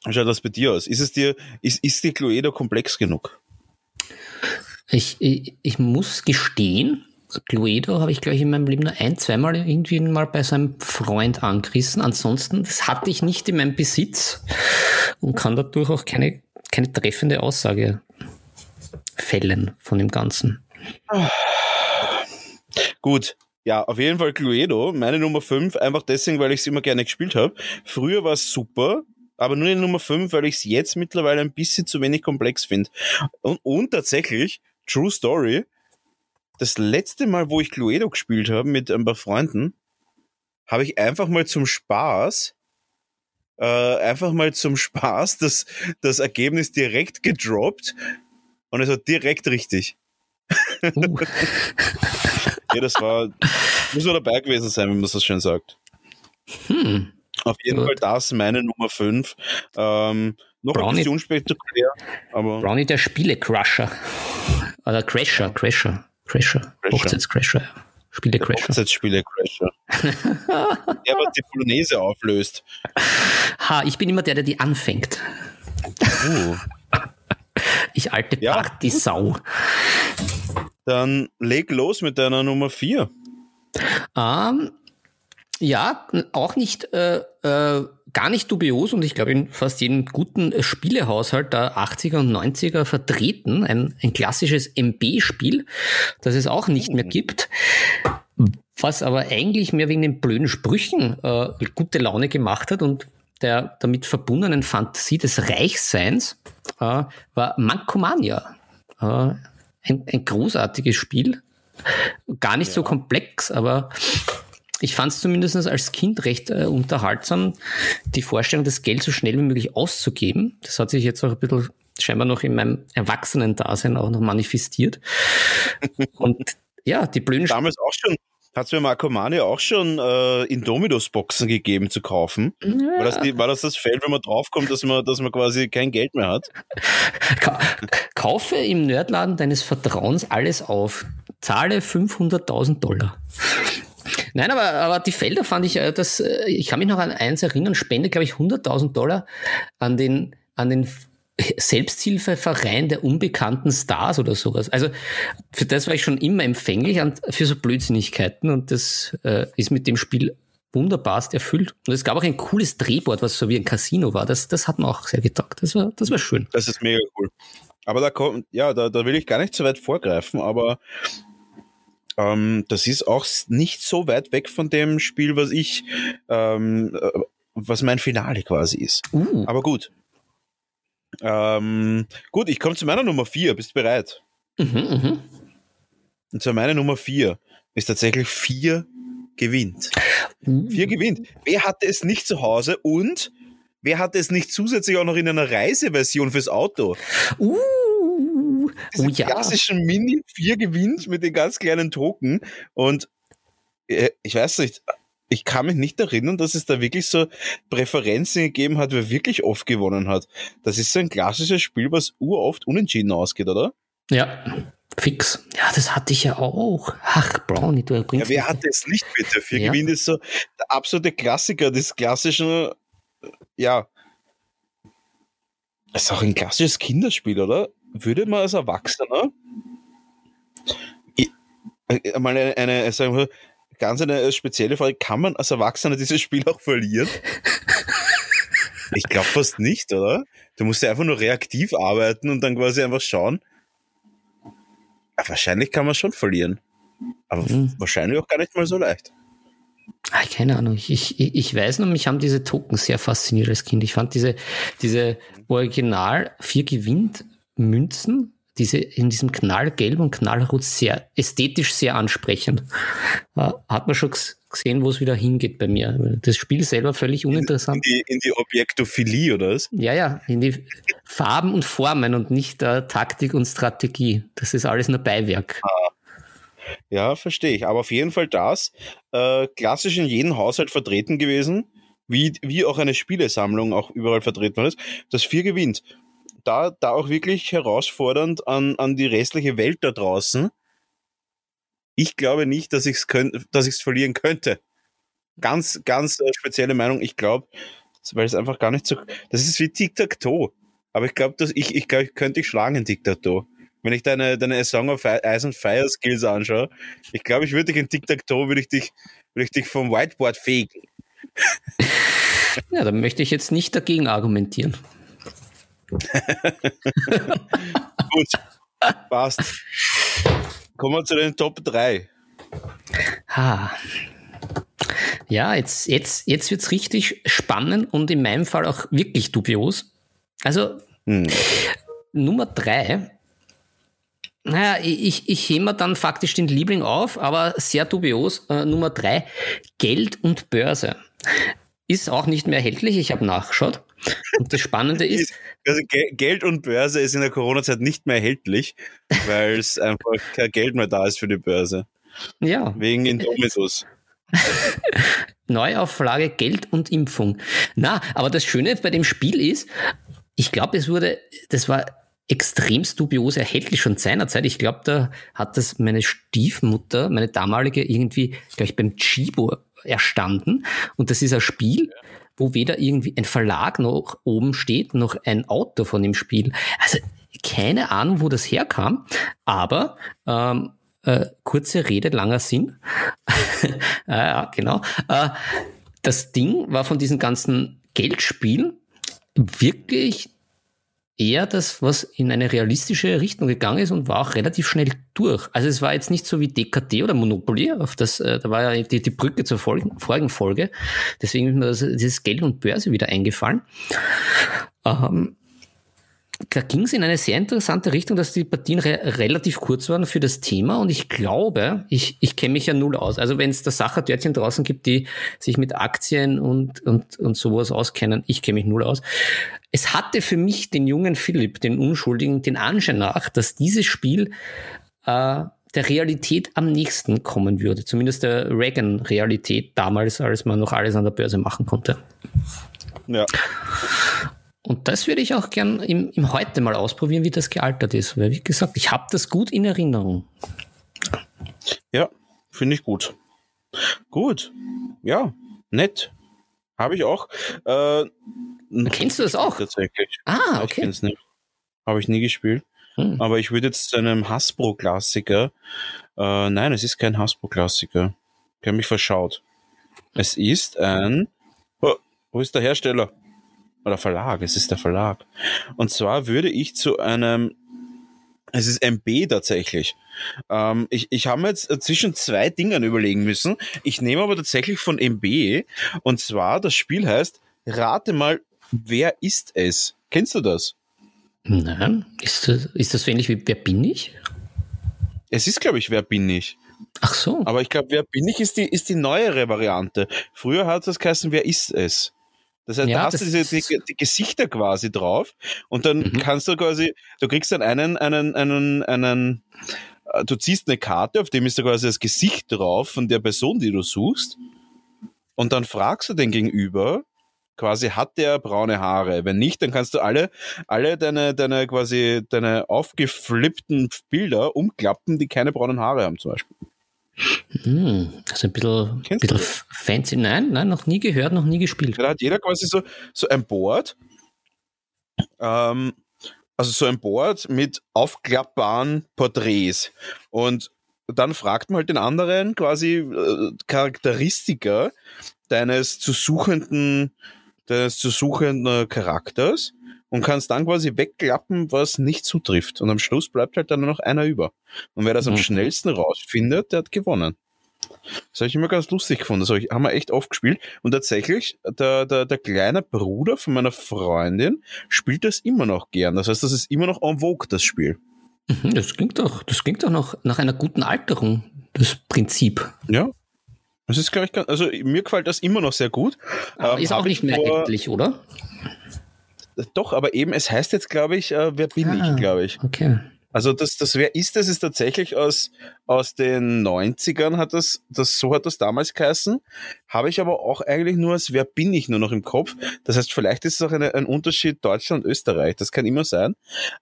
[SPEAKER 1] Wie schaut das bei dir aus? Ist es dir, ist, ist die Cluedo komplex genug?
[SPEAKER 2] Ich, ich, ich muss gestehen, Cluedo habe ich, glaube ich, in meinem Leben nur ein, zweimal irgendwie mal bei seinem Freund angerissen. Ansonsten, das hatte ich nicht in meinem Besitz und kann dadurch auch keine, keine treffende Aussage fällen von dem Ganzen.
[SPEAKER 1] Gut. Ja, auf jeden Fall Cluedo, meine Nummer 5, einfach deswegen, weil ich es immer gerne gespielt habe. Früher war es super, aber nur die Nummer 5, weil ich es jetzt mittlerweile ein bisschen zu wenig komplex finde. Und, und tatsächlich, True Story, das letzte Mal, wo ich Cluedo gespielt habe mit ein paar Freunden, habe ich einfach mal zum Spaß, äh, einfach mal zum Spaß das, das Ergebnis direkt gedroppt und es war direkt richtig.
[SPEAKER 2] Uh,
[SPEAKER 1] Ja, das war, muss man dabei gewesen sein, wenn man so schön sagt.
[SPEAKER 2] hm.
[SPEAKER 1] Auf jeden
[SPEAKER 2] Gut.
[SPEAKER 1] Fall das, meine Nummer 5. Ähm, noch ein
[SPEAKER 2] Brownie-
[SPEAKER 1] bisschen unspektakulär, aber
[SPEAKER 2] Brownie der Spiele-Crusher. Oder Crasher, Crasher, Crasher.
[SPEAKER 1] Crasher.
[SPEAKER 2] Hochzeitscrasher. Spiele-Crasher.
[SPEAKER 1] Hochzeitsspiele Crasher. der, was die Polonaise auflöst.
[SPEAKER 2] Ha, ich bin immer der, der die anfängt.
[SPEAKER 1] Uh.
[SPEAKER 2] Ich alte
[SPEAKER 1] Ja.
[SPEAKER 2] Partysau.
[SPEAKER 1] Dann leg los mit deiner Nummer 4.
[SPEAKER 2] Ähm, ja, auch nicht, äh, äh, gar nicht dubios und ich glaube in fast jedem guten äh, Spielehaushalt der 80er und 90er vertreten. Ein, ein klassisches MB-Spiel, das es auch nicht mehr gibt. Was aber eigentlich mehr wegen den blöden Sprüchen äh, gute Laune gemacht hat und der damit verbundenen Fantasie des Reichseins äh, war Mankomania. Äh, ein, ein großartiges Spiel. Gar nicht so komplex, aber ich fand es zumindest als Kind recht äh, unterhaltsam, die Vorstellung, das Geld so schnell wie möglich auszugeben. Das hat sich jetzt auch ein bisschen scheinbar noch in meinem Erwachsenen-Dasein auch noch manifestiert. Und ja, die blöden
[SPEAKER 1] Damals auch schon, hat es bei Markomania auch schon äh, Indomitus-Boxen gegeben zu kaufen. War, das die, war das das Feld, wenn man draufkommt, dass man, dass man quasi kein Geld mehr hat?
[SPEAKER 2] Ka kaufe im Nerdladen deines Vertrauens alles auf. Zahle 500.000 Dollar. Nein, aber, aber die Felder fand ich, äh, das, äh, ich kann mich noch an eins erinnern, spende, glaube ich, 100.000 Dollar an den, an den Selbsthilfeverein der unbekannten Stars oder sowas. Also für das war ich schon immer empfänglich an, für so Blödsinnigkeiten und das äh, ist mit dem Spiel wunderbarst erfüllt. Und es gab auch ein cooles Drehboard, was so wie ein Casino war. Das, das hat mir auch sehr getaugt. Das war, das war schön.
[SPEAKER 1] Das ist mega cool. Aber da kommt, ja, da, da will ich gar nicht so weit vorgreifen, aber ähm, das ist auch nicht so weit weg von dem Spiel, was ich, ähm, äh, was mein Finale quasi ist.
[SPEAKER 2] Uh,
[SPEAKER 1] Aber gut. Ähm, gut, ich komme zu meiner Nummer 4. Bist du bereit?
[SPEAKER 2] mhm, mhm.
[SPEAKER 1] Und zwar meine Nummer 4 ist tatsächlich 4 gewinnt.
[SPEAKER 2] Uh.
[SPEAKER 1] 4 gewinnt. Wer hatte es nicht zu Hause und wer hatte es nicht zusätzlich auch noch in einer Reiseversion fürs Auto?
[SPEAKER 2] Uh. Oh ja.
[SPEAKER 1] klassischen Mini 4 gewinnt mit den ganz kleinen Token. Und äh, ich weiß nicht, ich kann mich nicht erinnern, dass es da wirklich so Präferenzen gegeben hat, wer wirklich oft gewonnen hat. Das ist so ein klassisches Spiel, was uroft unentschieden ausgeht, oder?
[SPEAKER 2] Ja, fix. Ja, das hatte ich ja auch. Ach, Brownie, du
[SPEAKER 1] Ja,
[SPEAKER 2] bringst
[SPEAKER 1] wer hatte es nicht bitte? Vier
[SPEAKER 2] Ja.
[SPEAKER 1] gewinnt ist so der absolute Klassiker des klassischen, äh, ja. Es ist auch ein klassisches Kinderspiel, oder? Würde man als Erwachsener äh, mal eine, eine sagen wir, ganz eine spezielle Frage, kann man als Erwachsener dieses Spiel auch verlieren? Ich glaube fast nicht, oder? Du musst ja einfach nur reaktiv arbeiten und dann quasi einfach schauen. Ja, wahrscheinlich kann man schon verlieren. Aber
[SPEAKER 2] Mhm.
[SPEAKER 1] wahrscheinlich auch gar nicht mal so leicht.
[SPEAKER 2] Ah, keine Ahnung. Ich, ich, ich weiß nur, mich haben diese Token sehr fasziniert als Kind. Ich fand diese, diese Original vier gewinnt Münzen, diese in diesem Knallgelb und Knallrot sehr ästhetisch sehr ansprechend. Äh, Hat man schon gesehen, wo es wieder hingeht bei mir. Das Spiel selber völlig
[SPEAKER 1] In
[SPEAKER 2] uninteressant.
[SPEAKER 1] die, in die Objektophilie, oder was?
[SPEAKER 2] Ja, ja, in die Farben und Formen und nicht äh, Taktik und Strategie. Das ist alles nur Beiwerk.
[SPEAKER 1] Ja, verstehe ich. Aber auf jeden Fall das. Äh, klassisch in jedem Haushalt vertreten gewesen, wie, wie auch eine Spielesammlung auch überall vertreten ist. Das vier gewinnt. Da, da auch wirklich herausfordernd an, an die restliche Welt da draußen. Ich glaube nicht, dass ich es ich's verlieren könnte. Ganz, ganz äh, spezielle Meinung. Ich glaube, weil es einfach gar nicht so. Das ist wie Tic-Tac-Toe. Aber ich glaube, dass ich, ich glaube, ich könnte dich schlagen in Tic-Tac-Toe. Wenn ich deine, deine Song of Ice and Fire Skills anschaue, ich glaube, ich würde dich in Tic-Tac-Toe, würde ich dich, würde ich dich vom Whiteboard fegen.
[SPEAKER 2] Ja, da möchte ich jetzt nicht dagegen argumentieren.
[SPEAKER 1] Gut. Passt. Kommen wir zu den Top 3.
[SPEAKER 2] Ha. Ja, jetzt, jetzt, jetzt wird's richtig spannend und in meinem Fall auch wirklich dubios. Also
[SPEAKER 1] Hm.
[SPEAKER 2] Nummer drei. Naja, ich, ich hebe mir dann faktisch den Liebling auf, aber sehr dubios. Äh, Nummer drei, Geld und Börse. Ist auch nicht mehr erhältlich, ich habe nachgeschaut. Und das Spannende ist,
[SPEAKER 1] Also Ge Geld und Börse ist in der Corona-Zeit nicht mehr erhältlich, weil es einfach kein Geld mehr da ist für die Börse.
[SPEAKER 2] ja,
[SPEAKER 1] Wegen Indomitus.
[SPEAKER 2] Neuauflage Geld und Impfung. Na, aber das Schöne bei dem Spiel ist, ich glaube, es wurde, das war extremst dubios erhältlich schon seinerzeit. Ich glaube, da hat das meine Stiefmutter, meine damalige, irgendwie, glaube ich, beim Chibo erstanden. Und das ist ein Spiel, wo weder irgendwie ein Verlag noch oben steht, noch ein Autor von dem Spiel. Also keine Ahnung, wo das herkam, aber ähm, äh, kurze Rede, langer Sinn. äh, ja, genau. Äh, das Ding war von diesen ganzen Geldspielen wirklich eher das, was in eine realistische Richtung gegangen ist und war auch relativ schnell durch. Also es war jetzt nicht so wie DKT oder Monopoly, auf das, äh, da war ja die, die Brücke zur Folgen, vorigen Folge. Deswegen ist mir das, dieses Geld und Börse wieder eingefallen. Ähm, da ging es in eine sehr interessante Richtung, dass die Partien re relativ kurz waren für das Thema und ich glaube, ich, ich kenne mich ja null aus. Also wenn es da Sachertörtchen draußen gibt, die sich mit Aktien und, und, und sowas auskennen, ich kenne mich null aus. Es hatte für mich den jungen Philipp, den Unschuldigen, den Anschein nach, dass dieses Spiel äh, der Realität am nächsten kommen würde. Zumindest der Reagan-Realität damals, als man noch alles an der Börse machen konnte.
[SPEAKER 1] Ja.
[SPEAKER 2] Und das würde ich auch gern im, im Heute mal ausprobieren, wie das gealtert ist. Weil, wie gesagt, ich habe das gut in Erinnerung.
[SPEAKER 1] Ja, finde ich gut. Gut. Ja, nett. Habe ich auch. Äh,
[SPEAKER 2] Kennst du das auch?
[SPEAKER 1] Tatsächlich.
[SPEAKER 2] Ah,
[SPEAKER 1] Ich
[SPEAKER 2] okay.
[SPEAKER 1] kenn's nicht. Habe ich nie gespielt.
[SPEAKER 2] Hm.
[SPEAKER 1] Aber ich würde jetzt zu einem Hasbro-Klassiker. Äh, nein, es ist kein Hasbro-Klassiker. Ich habe mich verschaut. Es ist ein. Oh, wo ist der Hersteller? Oder Verlag, es ist der Verlag. Und zwar würde ich zu einem. Es ist MB tatsächlich. Ähm, ich ich habe mir jetzt zwischen zwei Dingen überlegen müssen. Ich nehme aber tatsächlich von MB. Und zwar, das Spiel heißt rate mal, wer ist es? Kennst du das?
[SPEAKER 2] Nein. Ist das, ist das so ähnlich wie Wer bin ich?
[SPEAKER 1] Es ist, glaube ich, Wer bin ich?
[SPEAKER 2] Ach so.
[SPEAKER 1] Aber ich glaube, Wer bin ich ist die, ist die neuere Variante. Früher hat das geheißen, Wer ist es? Das heißt,
[SPEAKER 2] Ja,
[SPEAKER 1] da hast du diese, die, die Gesichter quasi drauf und dann
[SPEAKER 2] Mhm.
[SPEAKER 1] kannst du quasi, du kriegst dann einen, einen, einen, einen, äh, du ziehst eine Karte, auf dem ist da quasi das Gesicht drauf von der Person, die du suchst und dann fragst du den Gegenüber, quasi hat der braune Haare? Wenn nicht, dann kannst du alle, alle deine, deine quasi, deine aufgeflippten Bilder umklappen, die keine braunen Haare haben zum Beispiel.
[SPEAKER 2] Hm, also ein bisschen,
[SPEAKER 1] Kennst
[SPEAKER 2] bisschen fancy. Nein, nein, noch nie gehört, noch nie gespielt.
[SPEAKER 1] Da hat jeder quasi so, so ein Board, ähm, also so ein Board mit aufklappbaren Porträts. Und dann fragt man halt den anderen quasi äh, Charakteristika deines zu suchenden, deines zu suchenden Charakters und kannst dann quasi wegklappen, was nicht zutrifft. Und am Schluss bleibt halt dann nur noch einer über. Und wer das am
[SPEAKER 2] Mhm.
[SPEAKER 1] schnellsten rausfindet, der hat gewonnen. Das habe ich immer ganz lustig gefunden. Das haben wir echt oft gespielt. Und tatsächlich, der, der, der kleine Bruder von meiner Freundin spielt das immer noch gern. Das heißt, das ist immer noch en vogue, das Spiel.
[SPEAKER 2] Mhm, Das klingt doch, das klingt doch noch nach einer guten Alterung, das Prinzip.
[SPEAKER 1] Ja. Das ist, glaube ich, ganz, also mir gefällt das immer noch sehr gut.
[SPEAKER 2] Aber
[SPEAKER 1] Ähm,
[SPEAKER 2] ist auch
[SPEAKER 1] ich
[SPEAKER 2] nicht mehr
[SPEAKER 1] vor-
[SPEAKER 2] endlich, oder?
[SPEAKER 1] Doch, aber eben, es heißt jetzt, glaube ich, äh, wer bin
[SPEAKER 2] Ah.
[SPEAKER 1] ich, glaube ich.
[SPEAKER 2] Okay.
[SPEAKER 1] Also das, das Wer ist das ist tatsächlich aus, aus den 90ern hat das, das, so hat das damals geheißen. Habe ich aber auch eigentlich nur als Wer bin ich nur noch im Kopf. Das heißt, vielleicht ist es auch eine, ein Unterschied Deutschland und Österreich. Das kann immer sein.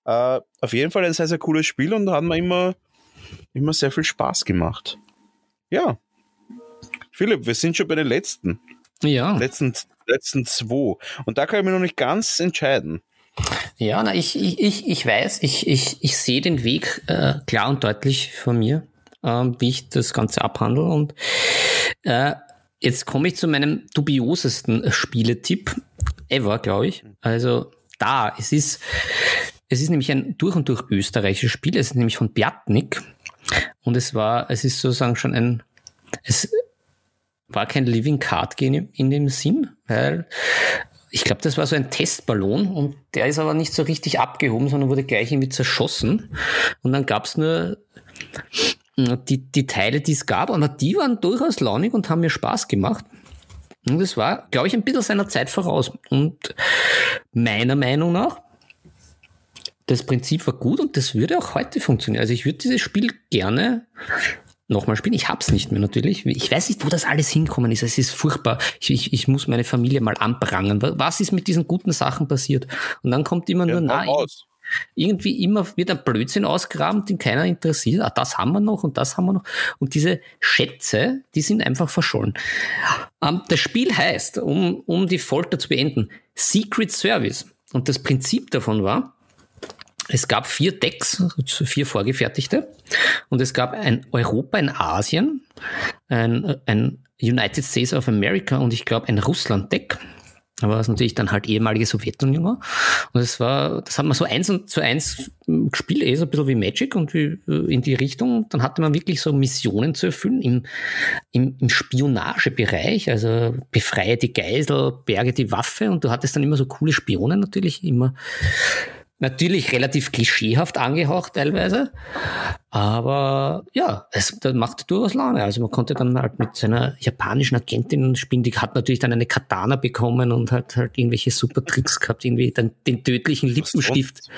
[SPEAKER 1] Äh, auf jeden Fall ein sehr, sehr cooles Spiel und da hat man immer, immer sehr viel Spaß gemacht. Ja. Philipp, wir sind schon bei den letzten.
[SPEAKER 2] Ja,
[SPEAKER 1] Letzten, letzten zwei. Und da kann ich mich noch nicht ganz entscheiden.
[SPEAKER 2] ja na, ich, ich, ich, weiß, ich, ich, ich sehe den Weg äh, klar und deutlich vor mir, ähm, wie ich das Ganze abhandle. Und äh, jetzt komme ich zu meinem dubiosesten Spieletipp ever, glaube ich. Also da, es ist, es ist nämlich ein durch und durch österreichisches Spiel. Es ist nämlich von Bjartnik. Und es war, es ist sozusagen schon ein, es war kein Living Card Game in dem Sinn, weil ich glaube, das war so ein Testballon und der ist aber nicht so richtig abgehoben, sondern wurde gleich irgendwie zerschossen. Und dann gab es nur die, die Teile, die es gab, aber die waren durchaus launig und haben mir Spaß gemacht. Und es war, glaube ich, ein bisschen seiner Zeit voraus. Und meiner Meinung nach, das Prinzip war gut und das würde auch heute funktionieren. Also ich würde dieses Spiel gerne nochmal spielen. Ich hab's nicht mehr natürlich. Ich weiß nicht, wo das alles hinkommen ist. Es ist furchtbar. Ich, ich, ich muss meine Familie mal anprangern. Wa- Was ist mit diesen guten Sachen passiert? Und dann kommt immer nur,
[SPEAKER 1] Ja,
[SPEAKER 2] na,
[SPEAKER 1] hau aus.
[SPEAKER 2] irgendwie immer wird ein Blödsinn ausgraben, den keiner interessiert. Ah, das haben wir noch und das haben wir noch. Und diese Schätze, die sind einfach verschollen. Ähm, das Spiel heißt, um, um die Folter zu beenden, Secret Service. Und das Prinzip davon war, es gab vier Decks, also vier vorgefertigte. Und es gab ein Europa in Asien, ein, ein United States of America und ich glaube ein Russland-Deck. Aber was natürlich dann halt ehemalige Sowjetunion war. Und es war, das hat man so eins zu eins gespielt, eh so ein bisschen wie Magic und wie, äh, in die Richtung. Dann hatte man wirklich so Missionen zu erfüllen im, im, im Spionagebereich, also befreie die Geisel, berge die Waffe und du hattest dann immer so coole Spionen natürlich, immer natürlich relativ klischeehaft angehaucht teilweise. Aber ja, es das machte durchaus Laune. Also man konnte dann halt mit seiner japanischen Agentin spielen, die hat natürlich dann eine Katana bekommen und hat halt irgendwelche super Tricks gehabt, irgendwie dann den tödlichen Lippenstift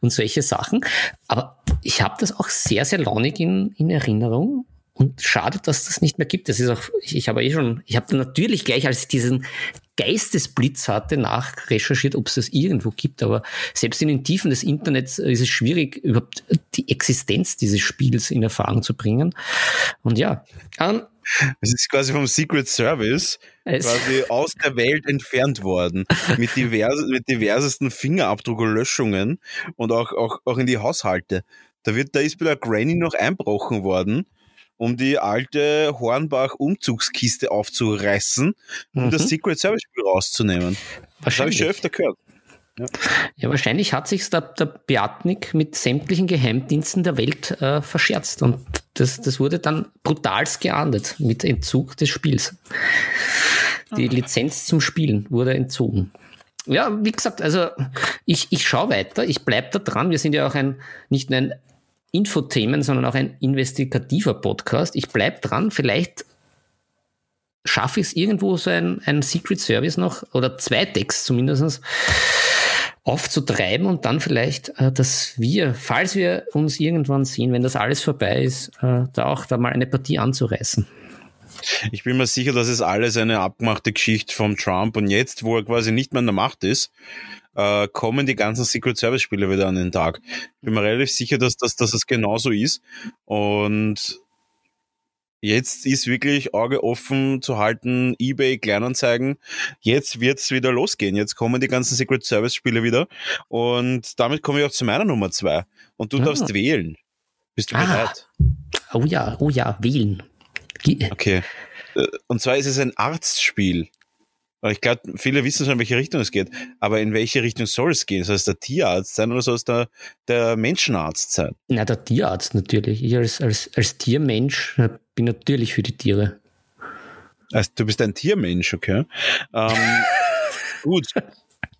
[SPEAKER 2] und solche Sachen. Aber ich habe das auch sehr, sehr launig in, in Erinnerung. Und schade, dass das nicht mehr gibt. Das ist auch, ich, ich habe eh schon, ich habe natürlich gleich, als diesen Geistesblitz hatte, nachrecherchiert, ob es das irgendwo gibt. Aber selbst in den Tiefen des Internets ist es schwierig, überhaupt die Existenz dieses Spiels in Erfahrung zu bringen. Und ja, ähm,
[SPEAKER 1] Es ist quasi vom Secret Service quasi aus der Welt entfernt worden. Mit, divers, mit diversesten Fingerabdrucklöschungen und auch, auch, auch in die Haushalte. Da, wird, da ist bei der Granny noch einbrochen worden, um die alte Hornbach-Umzugskiste aufzureißen, um
[SPEAKER 2] Mhm.
[SPEAKER 1] das Secret Service rauszunehmen. Das habe ich schon
[SPEAKER 2] wahrscheinlich.
[SPEAKER 1] öfter gehört.
[SPEAKER 2] Ja, wahrscheinlich hat sich der, der Beatnik mit sämtlichen Geheimdiensten der Welt äh, verscherzt. Und das, das wurde dann brutalst geahndet mit Entzug des Spiels. Die Lizenz zum Spielen wurde entzogen. Ja, wie gesagt, also ich, ich schaue weiter, ich bleibe da dran. Wir sind ja auch ein, nicht nur ein Infothemen, sondern auch ein investigativer Podcast. Ich bleibe dran, vielleicht schaffe ich es irgendwo so ein, ein Secret Service noch oder zwei Decks zumindest aufzutreiben und dann vielleicht, äh, dass wir, falls wir uns irgendwann sehen, wenn das alles vorbei ist, äh, da auch da mal eine Partie anzureißen.
[SPEAKER 1] Ich bin mir sicher, dass es alles eine abgemachte Geschichte vom Trump und jetzt, wo er quasi nicht mehr in der Macht ist, äh, kommen die ganzen Secret Service Spiele wieder an den Tag. Ich bin mir relativ sicher, dass, dass, dass es genauso ist und Jetzt ist wirklich Auge offen zu halten, eBay, Kleinanzeigen. Jetzt wird's wieder losgehen. Jetzt kommen die ganzen Secret Service Spiele wieder. Und damit komme ich auch zu meiner Nummer zwei. Und du ah. darfst wählen. Bist du ah. bereit?
[SPEAKER 2] Oh ja, oh ja, wählen.
[SPEAKER 1] Okay. Äh, und zwar ist es ein Arztspiel. Ich glaube, viele wissen schon, in welche Richtung es geht. Aber in welche Richtung soll es gehen? Soll es der Tierarzt sein oder soll es der, der Menschenarzt sein?
[SPEAKER 2] Na, der Tierarzt natürlich. Ich als, als, als Tiermensch bin natürlich für die Tiere.
[SPEAKER 1] Also, du bist ein Tiermensch, okay? Ähm, gut.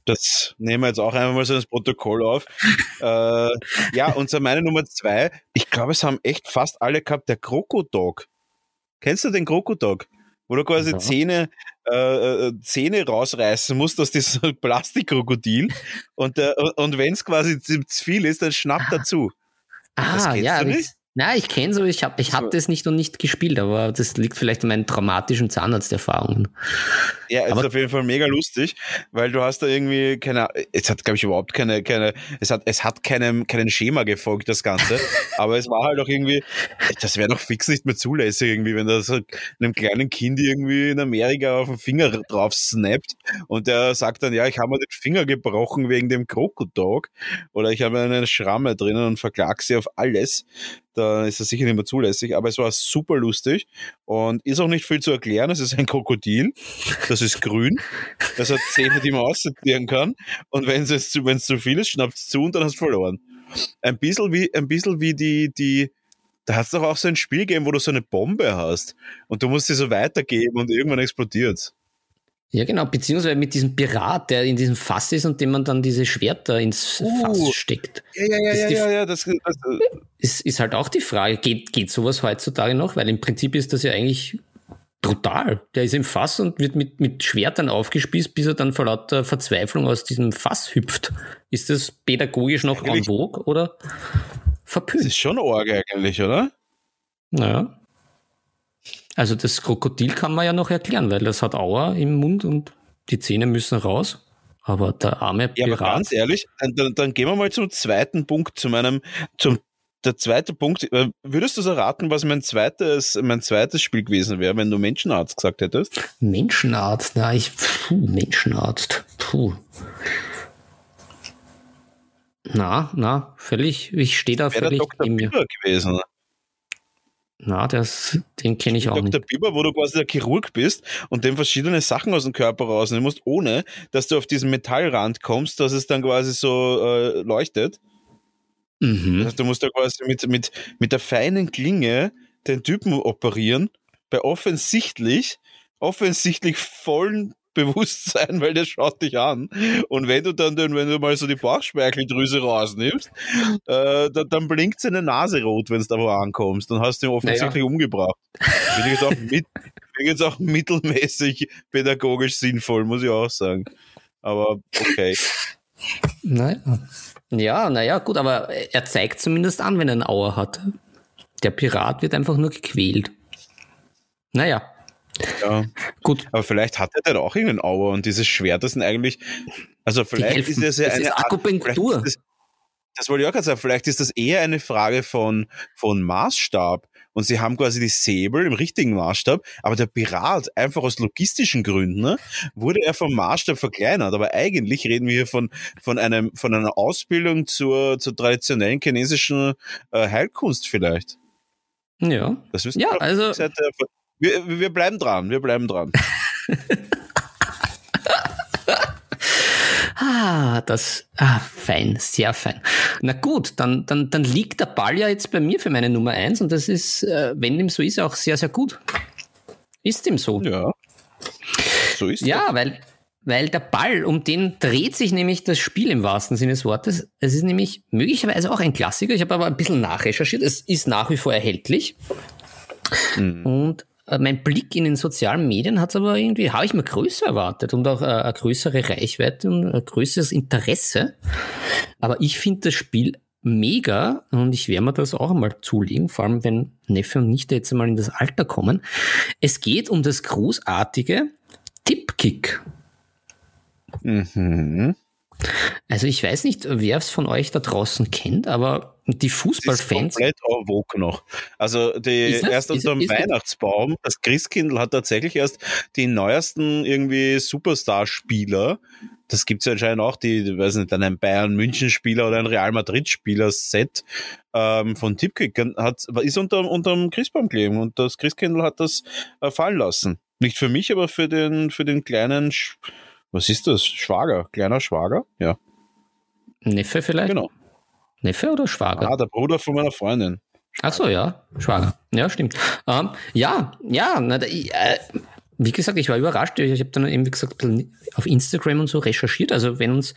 [SPEAKER 1] Das nehmen wir jetzt auch einmal so ins Protokoll auf. Äh, ja, und so meine Nummer zwei. Ich glaube, es haben echt fast alle gehabt. Der Krokodog. Kennst du den Krokodog? Wo du quasi ja. Zähne, äh, äh, Zähne rausreißen musst aus diesem Plastikkrokodil. und, äh, und wenn es quasi zu viel ist, dann schnappt er zu.
[SPEAKER 2] Ah, ja, das, na, ich kenne so, ich habe ich hab das nicht und nicht gespielt, aber das liegt vielleicht an meinen traumatischen Zahnarzterfahrungen.
[SPEAKER 1] Ja, es aber ist auf jeden Fall mega lustig, weil du hast da irgendwie keine, es hat glaube ich überhaupt keine, keine, es hat, es hat keinem, keinen Schema gefolgt, das Ganze, aber es war halt auch irgendwie, das wäre doch fix nicht mehr zulässig irgendwie, wenn das einem kleinen Kind irgendwie in Amerika auf den Finger drauf snappt und der sagt dann, ja, ich habe mir den Finger gebrochen wegen dem Krokodog oder ich habe eine Schramme drinnen und verklag sie auf alles da ist das sicher nicht mehr zulässig, aber es war super lustig und ist auch nicht viel zu erklären. Es ist ein Krokodil, das ist grün, das hat Zähne, die man aussortieren kann und wenn es zu, zu viel ist, schnappt es zu und dann hast du verloren. Ein bisschen wie, ein bisschen wie die, die, da hat es doch auch so ein Spiel gegeben, wo du so eine Bombe hast und du musst sie so weitergeben und irgendwann explodiert
[SPEAKER 2] ja, genau, beziehungsweise mit diesem Pirat, der in diesem Fass ist und dem man dann diese Schwerter ins uh, Fass steckt.
[SPEAKER 1] Ja, ja, ja, ja, ja, ja, das, das
[SPEAKER 2] ist, ist halt auch die Frage, geht, geht sowas heutzutage noch? Weil im Prinzip ist das ja eigentlich brutal. Der ist im Fass und wird mit, mit Schwertern aufgespießt, bis er dann vor lauter Verzweiflung aus diesem Fass hüpft. Ist das pädagogisch noch en vogue oder verpönt? Das
[SPEAKER 1] ist schon arg eigentlich, oder?
[SPEAKER 2] Naja. Also das Krokodil kann man ja noch erklären, weil das hat Auer im Mund und die Zähne müssen raus. Aber der arme
[SPEAKER 1] Pirat. Ja, aber ganz ehrlich, dann, dann gehen wir mal zum zweiten Punkt, zu meinem, zum der zweite Punkt, äh, würdest du so erraten, was mein zweites, mein zweites Spiel gewesen wäre, wenn du Menschenarzt gesagt hättest?
[SPEAKER 2] Menschenarzt, na, ich, puh, Menschenarzt, puh. Na, na, völlig, ich stehe da völlig
[SPEAKER 1] neben mir. gewesen.
[SPEAKER 2] Na, das, den kenne ich auch Dr. nicht.
[SPEAKER 1] Dr. Biber, wo du quasi der Chirurg bist und dem verschiedene Sachen aus dem Körper rausnehmen musst, ohne dass du auf diesen Metallrand kommst, dass es dann quasi so äh, leuchtet. Mhm. Das heißt, du musst da quasi mit, mit, mit der feinen Klinge den Typen operieren, bei offensichtlich, offensichtlich vollen Bewusstsein, weil der schaut dich an. Und wenn du dann, wenn du mal so die Bauchspeicheldrüse rausnimmst, äh, dann, dann blinkt seine Nase rot, wenn du da wo ankommst. Dann hast du ihn offensichtlich naja. umgebracht. Finde ich, jetzt auch mit, jetzt auch mittelmäßig pädagogisch sinnvoll, muss ich auch sagen. Aber okay.
[SPEAKER 2] Naja. Ja, naja, gut, aber er zeigt zumindest an, wenn er einen Auer hat. Der Pirat wird einfach nur gequält. Naja.
[SPEAKER 1] Ja, gut. Aber vielleicht hat er dann auch irgendeinen Auer und dieses Schwert, das sind eigentlich, also vielleicht ist das ja das eine
[SPEAKER 2] ist Akupunktur.
[SPEAKER 1] Das, das wollte ich auch gerade sagen, vielleicht ist das eher eine Frage von, von Maßstab. Und sie haben quasi die Säbel im richtigen Maßstab, aber der Pirat, einfach aus logistischen Gründen, ne, wurde er vom Maßstab verkleinert. Aber eigentlich reden wir hier von, von, einem, von einer Ausbildung zur, zur traditionellen chinesischen äh, Heilkunst vielleicht.
[SPEAKER 2] Ja.
[SPEAKER 1] Das ja, also. Wir, wir bleiben dran, wir bleiben dran.
[SPEAKER 2] Ah, das, ah, fein, sehr fein. Na gut, dann, dann, dann liegt der Ball ja jetzt bei mir für meine Nummer eins und das ist, äh, wenn dem so ist, auch sehr, sehr gut. Ist dem so.
[SPEAKER 1] Ja. So ist
[SPEAKER 2] Ja, weil, weil der Ball, um den dreht sich nämlich das Spiel im wahrsten Sinne des Wortes. Es ist nämlich möglicherweise auch ein Klassiker. Ich habe aber ein bisschen nachrecherchiert. Es ist nach wie vor erhältlich.
[SPEAKER 1] Mhm.
[SPEAKER 2] Und mein Blick in den sozialen Medien hat es aber irgendwie, habe ich mir größer erwartet und auch äh, eine größere Reichweite und ein größeres Interesse. Aber ich finde das Spiel mega und ich werde mir das auch einmal zulegen, vor allem wenn Neffe und Nichte jetzt einmal in das Alter kommen. Es geht um das großartige Tipkick.
[SPEAKER 1] Mhm.
[SPEAKER 2] Also ich weiß nicht, wer es von euch da draußen kennt, aber die
[SPEAKER 1] Das ist
[SPEAKER 2] Fußballfans.
[SPEAKER 1] komplett en vogue noch. Also die
[SPEAKER 2] es?
[SPEAKER 1] erst unter dem
[SPEAKER 2] es?
[SPEAKER 1] Weihnachtsbaum, das Christkindl hat tatsächlich erst die neuesten irgendwie Superstar-Spieler. Das gibt's ja anscheinend auch, die, ich weiß nicht, einen Bayern-München-Spieler oder ein Real Madrid-Spieler-Set ähm, von Tipkick hat, ist unter, unterm Christbaum gelegen und das Christkindl hat das äh, fallen lassen. Nicht für mich, aber für den, für den kleinen, Sch was ist das? Schwager, kleiner Schwager? Ja,
[SPEAKER 2] Neffe vielleicht?
[SPEAKER 1] genau.
[SPEAKER 2] Neffe oder Schwager?
[SPEAKER 1] Ah, der Bruder von meiner Freundin.
[SPEAKER 2] Ach so, ja, Schwager. Ja, stimmt. Ähm, ja, ja, na, da, ich, äh, wie gesagt, ich war überrascht. Ich habe dann eben, wie gesagt, auf Instagram und so recherchiert. Also wenn uns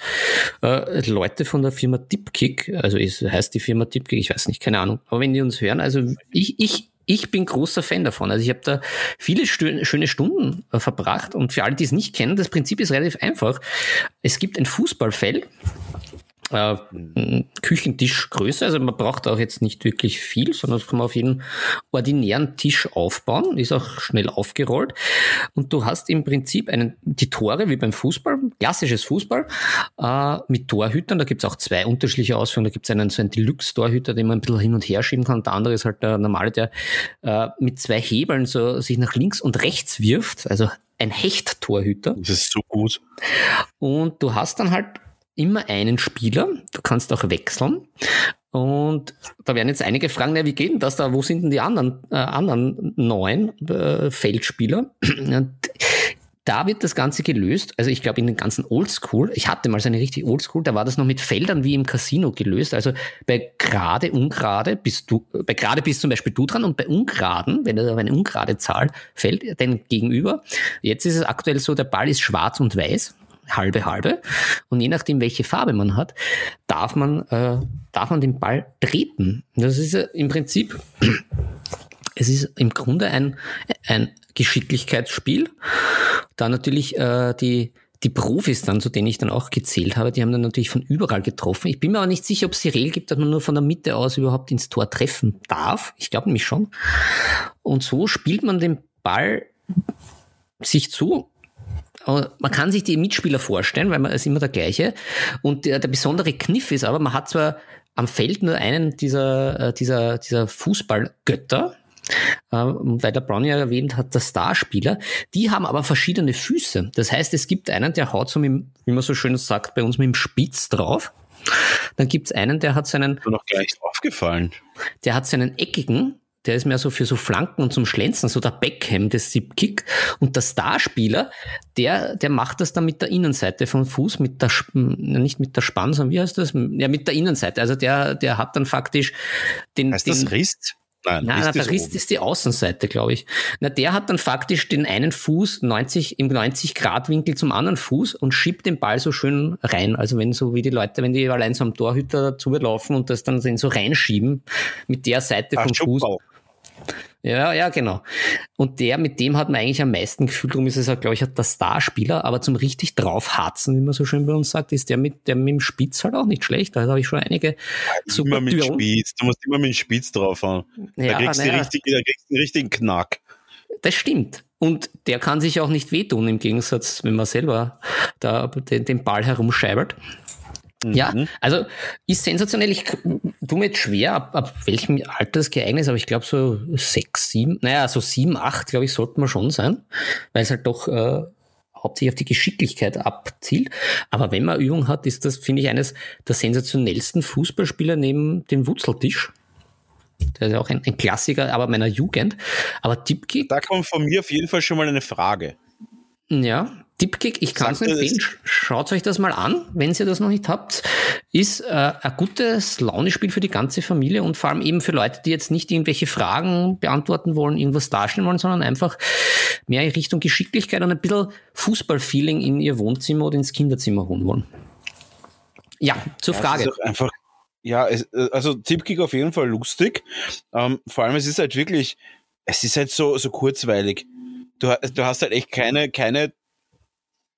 [SPEAKER 2] äh, Leute von der Firma Tipkick, also es heißt die Firma Tipkick, ich weiß nicht, keine Ahnung, aber wenn die uns hören, also ich, ich, ich bin großer Fan davon. Also ich habe da viele schöne Stunden äh, verbracht und für alle, die es nicht kennen, das Prinzip ist relativ einfach. Es gibt ein Fußballfeld, äh, Küchentischgröße. Also man braucht auch jetzt nicht wirklich viel, sondern das kann man auf jeden ordinären Tisch aufbauen, ist auch schnell aufgerollt. Und du hast im Prinzip einen, die Tore wie beim Fußball, klassisches Fußball, äh, mit Torhütern. Da gibt es auch zwei unterschiedliche Ausführungen. Da gibt es einen so einen Deluxe-Torhüter, den man ein bisschen hin und her schieben kann. Und der andere ist halt der normale, der äh, mit zwei Hebeln so sich nach links und rechts wirft. Also ein Hecht-Torhüter.
[SPEAKER 1] Das ist so gut.
[SPEAKER 2] Und du hast dann halt immer einen Spieler. Du kannst auch wechseln. Und da werden jetzt einige fragen, na, wie geht denn das da? Wo sind denn die anderen, äh, anderen neun äh, Feldspieler? Und da wird das Ganze gelöst. Also ich glaube in den ganzen Oldschool, ich hatte mal so eine richtig Oldschool, da war das noch mit Feldern wie im Casino gelöst. Also bei gerade, ungerade bist du, bei gerade bist zum Beispiel du dran und bei ungeraden, wenn da eine ungerade Zahl fällt, dein Gegenüber. Jetzt ist es aktuell so, der Ball ist schwarz und weiß halbe halbe und je nachdem welche Farbe man hat darf man äh, darf man den Ball treten das ist ja im Prinzip es ist im Grunde ein ein Geschicklichkeitsspiel da natürlich äh, die die Profis dann, zu denen ich dann auch gezählt habe, die haben dann natürlich von überall getroffen. Ich bin mir aber nicht sicher, ob es die Regel gibt, dass man nur von der Mitte aus überhaupt ins Tor treffen darf. Ich glaube nämlich schon. Und so spielt man den Ball sich zu man kann sich die Mitspieler vorstellen, weil man ist immer der gleiche. Und der, der besondere Kniff ist aber, man hat zwar am Feld nur einen dieser, äh, dieser, dieser Fußballgötter, äh, weil der Brown ja erwähnt hat, der Starspieler, die haben aber verschiedene Füße. Das heißt, es gibt einen, der haut so mit, dem- wie man so schön sagt, bei uns mit dem Spitz drauf. Dann gibt's einen, der hat seinen
[SPEAKER 1] noch gar nicht aufgefallen.
[SPEAKER 2] der hat seinen eckigen, der ist mehr so für so Flanken und zum Schlenzen, so der Beckham des Zip-Kick. Und der Starspieler, der, der macht das dann mit der Innenseite vom Fuß, mit der, nicht mit der Spann, sondern wie heißt das? Ja, mit der Innenseite. Also der, der hat dann faktisch den,
[SPEAKER 1] Heißt
[SPEAKER 2] den
[SPEAKER 1] das Rist? Nein,
[SPEAKER 2] Nein, nein, der Rist
[SPEAKER 1] oben.
[SPEAKER 2] ist die Außenseite, glaube ich. Na, der hat dann faktisch den einen Fuß 90, im 90-Grad-Winkel zum anderen Fuß und schiebt den Ball so schön rein. Also wenn so wie die Leute, wenn die allein so am Torhüter dazu laufen und das dann so reinschieben mit der Seite
[SPEAKER 1] Ach,
[SPEAKER 2] vom Fuß. Ja, ja, genau. Und der, mit dem hat man eigentlich am meisten Gefühl, darum ist es auch, glaube ich, der Starspieler, aber zum richtig draufhatzen, wie man so schön bei uns sagt, ist der mit, der mit dem Spitz halt auch nicht schlecht. Da habe ich schon einige
[SPEAKER 1] Immer mit. Spitz. Du musst immer mit dem Spitz drauf haben. Da
[SPEAKER 2] Ja,
[SPEAKER 1] kriegst du
[SPEAKER 2] naja.
[SPEAKER 1] richtig, da kriegst du einen richtigen Knack.
[SPEAKER 2] Das stimmt. Und der kann sich auch nicht wehtun, im Gegensatz, wenn man selber da den, den Ball herumscheibert. Ja, also ist sensationell. Ich tu mir jetzt schwer, ab, ab welchem Alter das geeignet ist, aber ich glaube so sechs, sieben, naja, so sieben, acht, glaube ich, sollten wir schon sein, weil es halt doch äh, hauptsächlich auf die Geschicklichkeit abzielt. Aber wenn man Übung hat, ist das, finde ich, eines der sensationellsten Fußballspieler neben dem Wutzeltisch. Der ist ja auch ein, ein Klassiker, aber meiner Jugend. Aber Tippkick
[SPEAKER 1] Da kommt von mir auf jeden Fall schon mal eine Frage.
[SPEAKER 2] ja, Tipkick, ich kann es empfehlen. Schaut euch das mal an, wenn ihr das noch nicht habt. ist äh, ein gutes Launespiel für die ganze Familie und vor allem eben für Leute, die jetzt nicht irgendwelche Fragen beantworten wollen, irgendwas darstellen wollen, sondern einfach mehr in Richtung Geschicklichkeit und ein bisschen Fußballfeeling in ihr Wohnzimmer oder ins Kinderzimmer holen wollen. Ja, zur
[SPEAKER 1] Ja,
[SPEAKER 2] Frage.
[SPEAKER 1] Einfach, ja, es, äh, also Tipkick auf jeden Fall lustig. Ähm, vor allem, es ist halt wirklich, es ist halt so, so kurzweilig. Du, du hast halt echt keine, keine,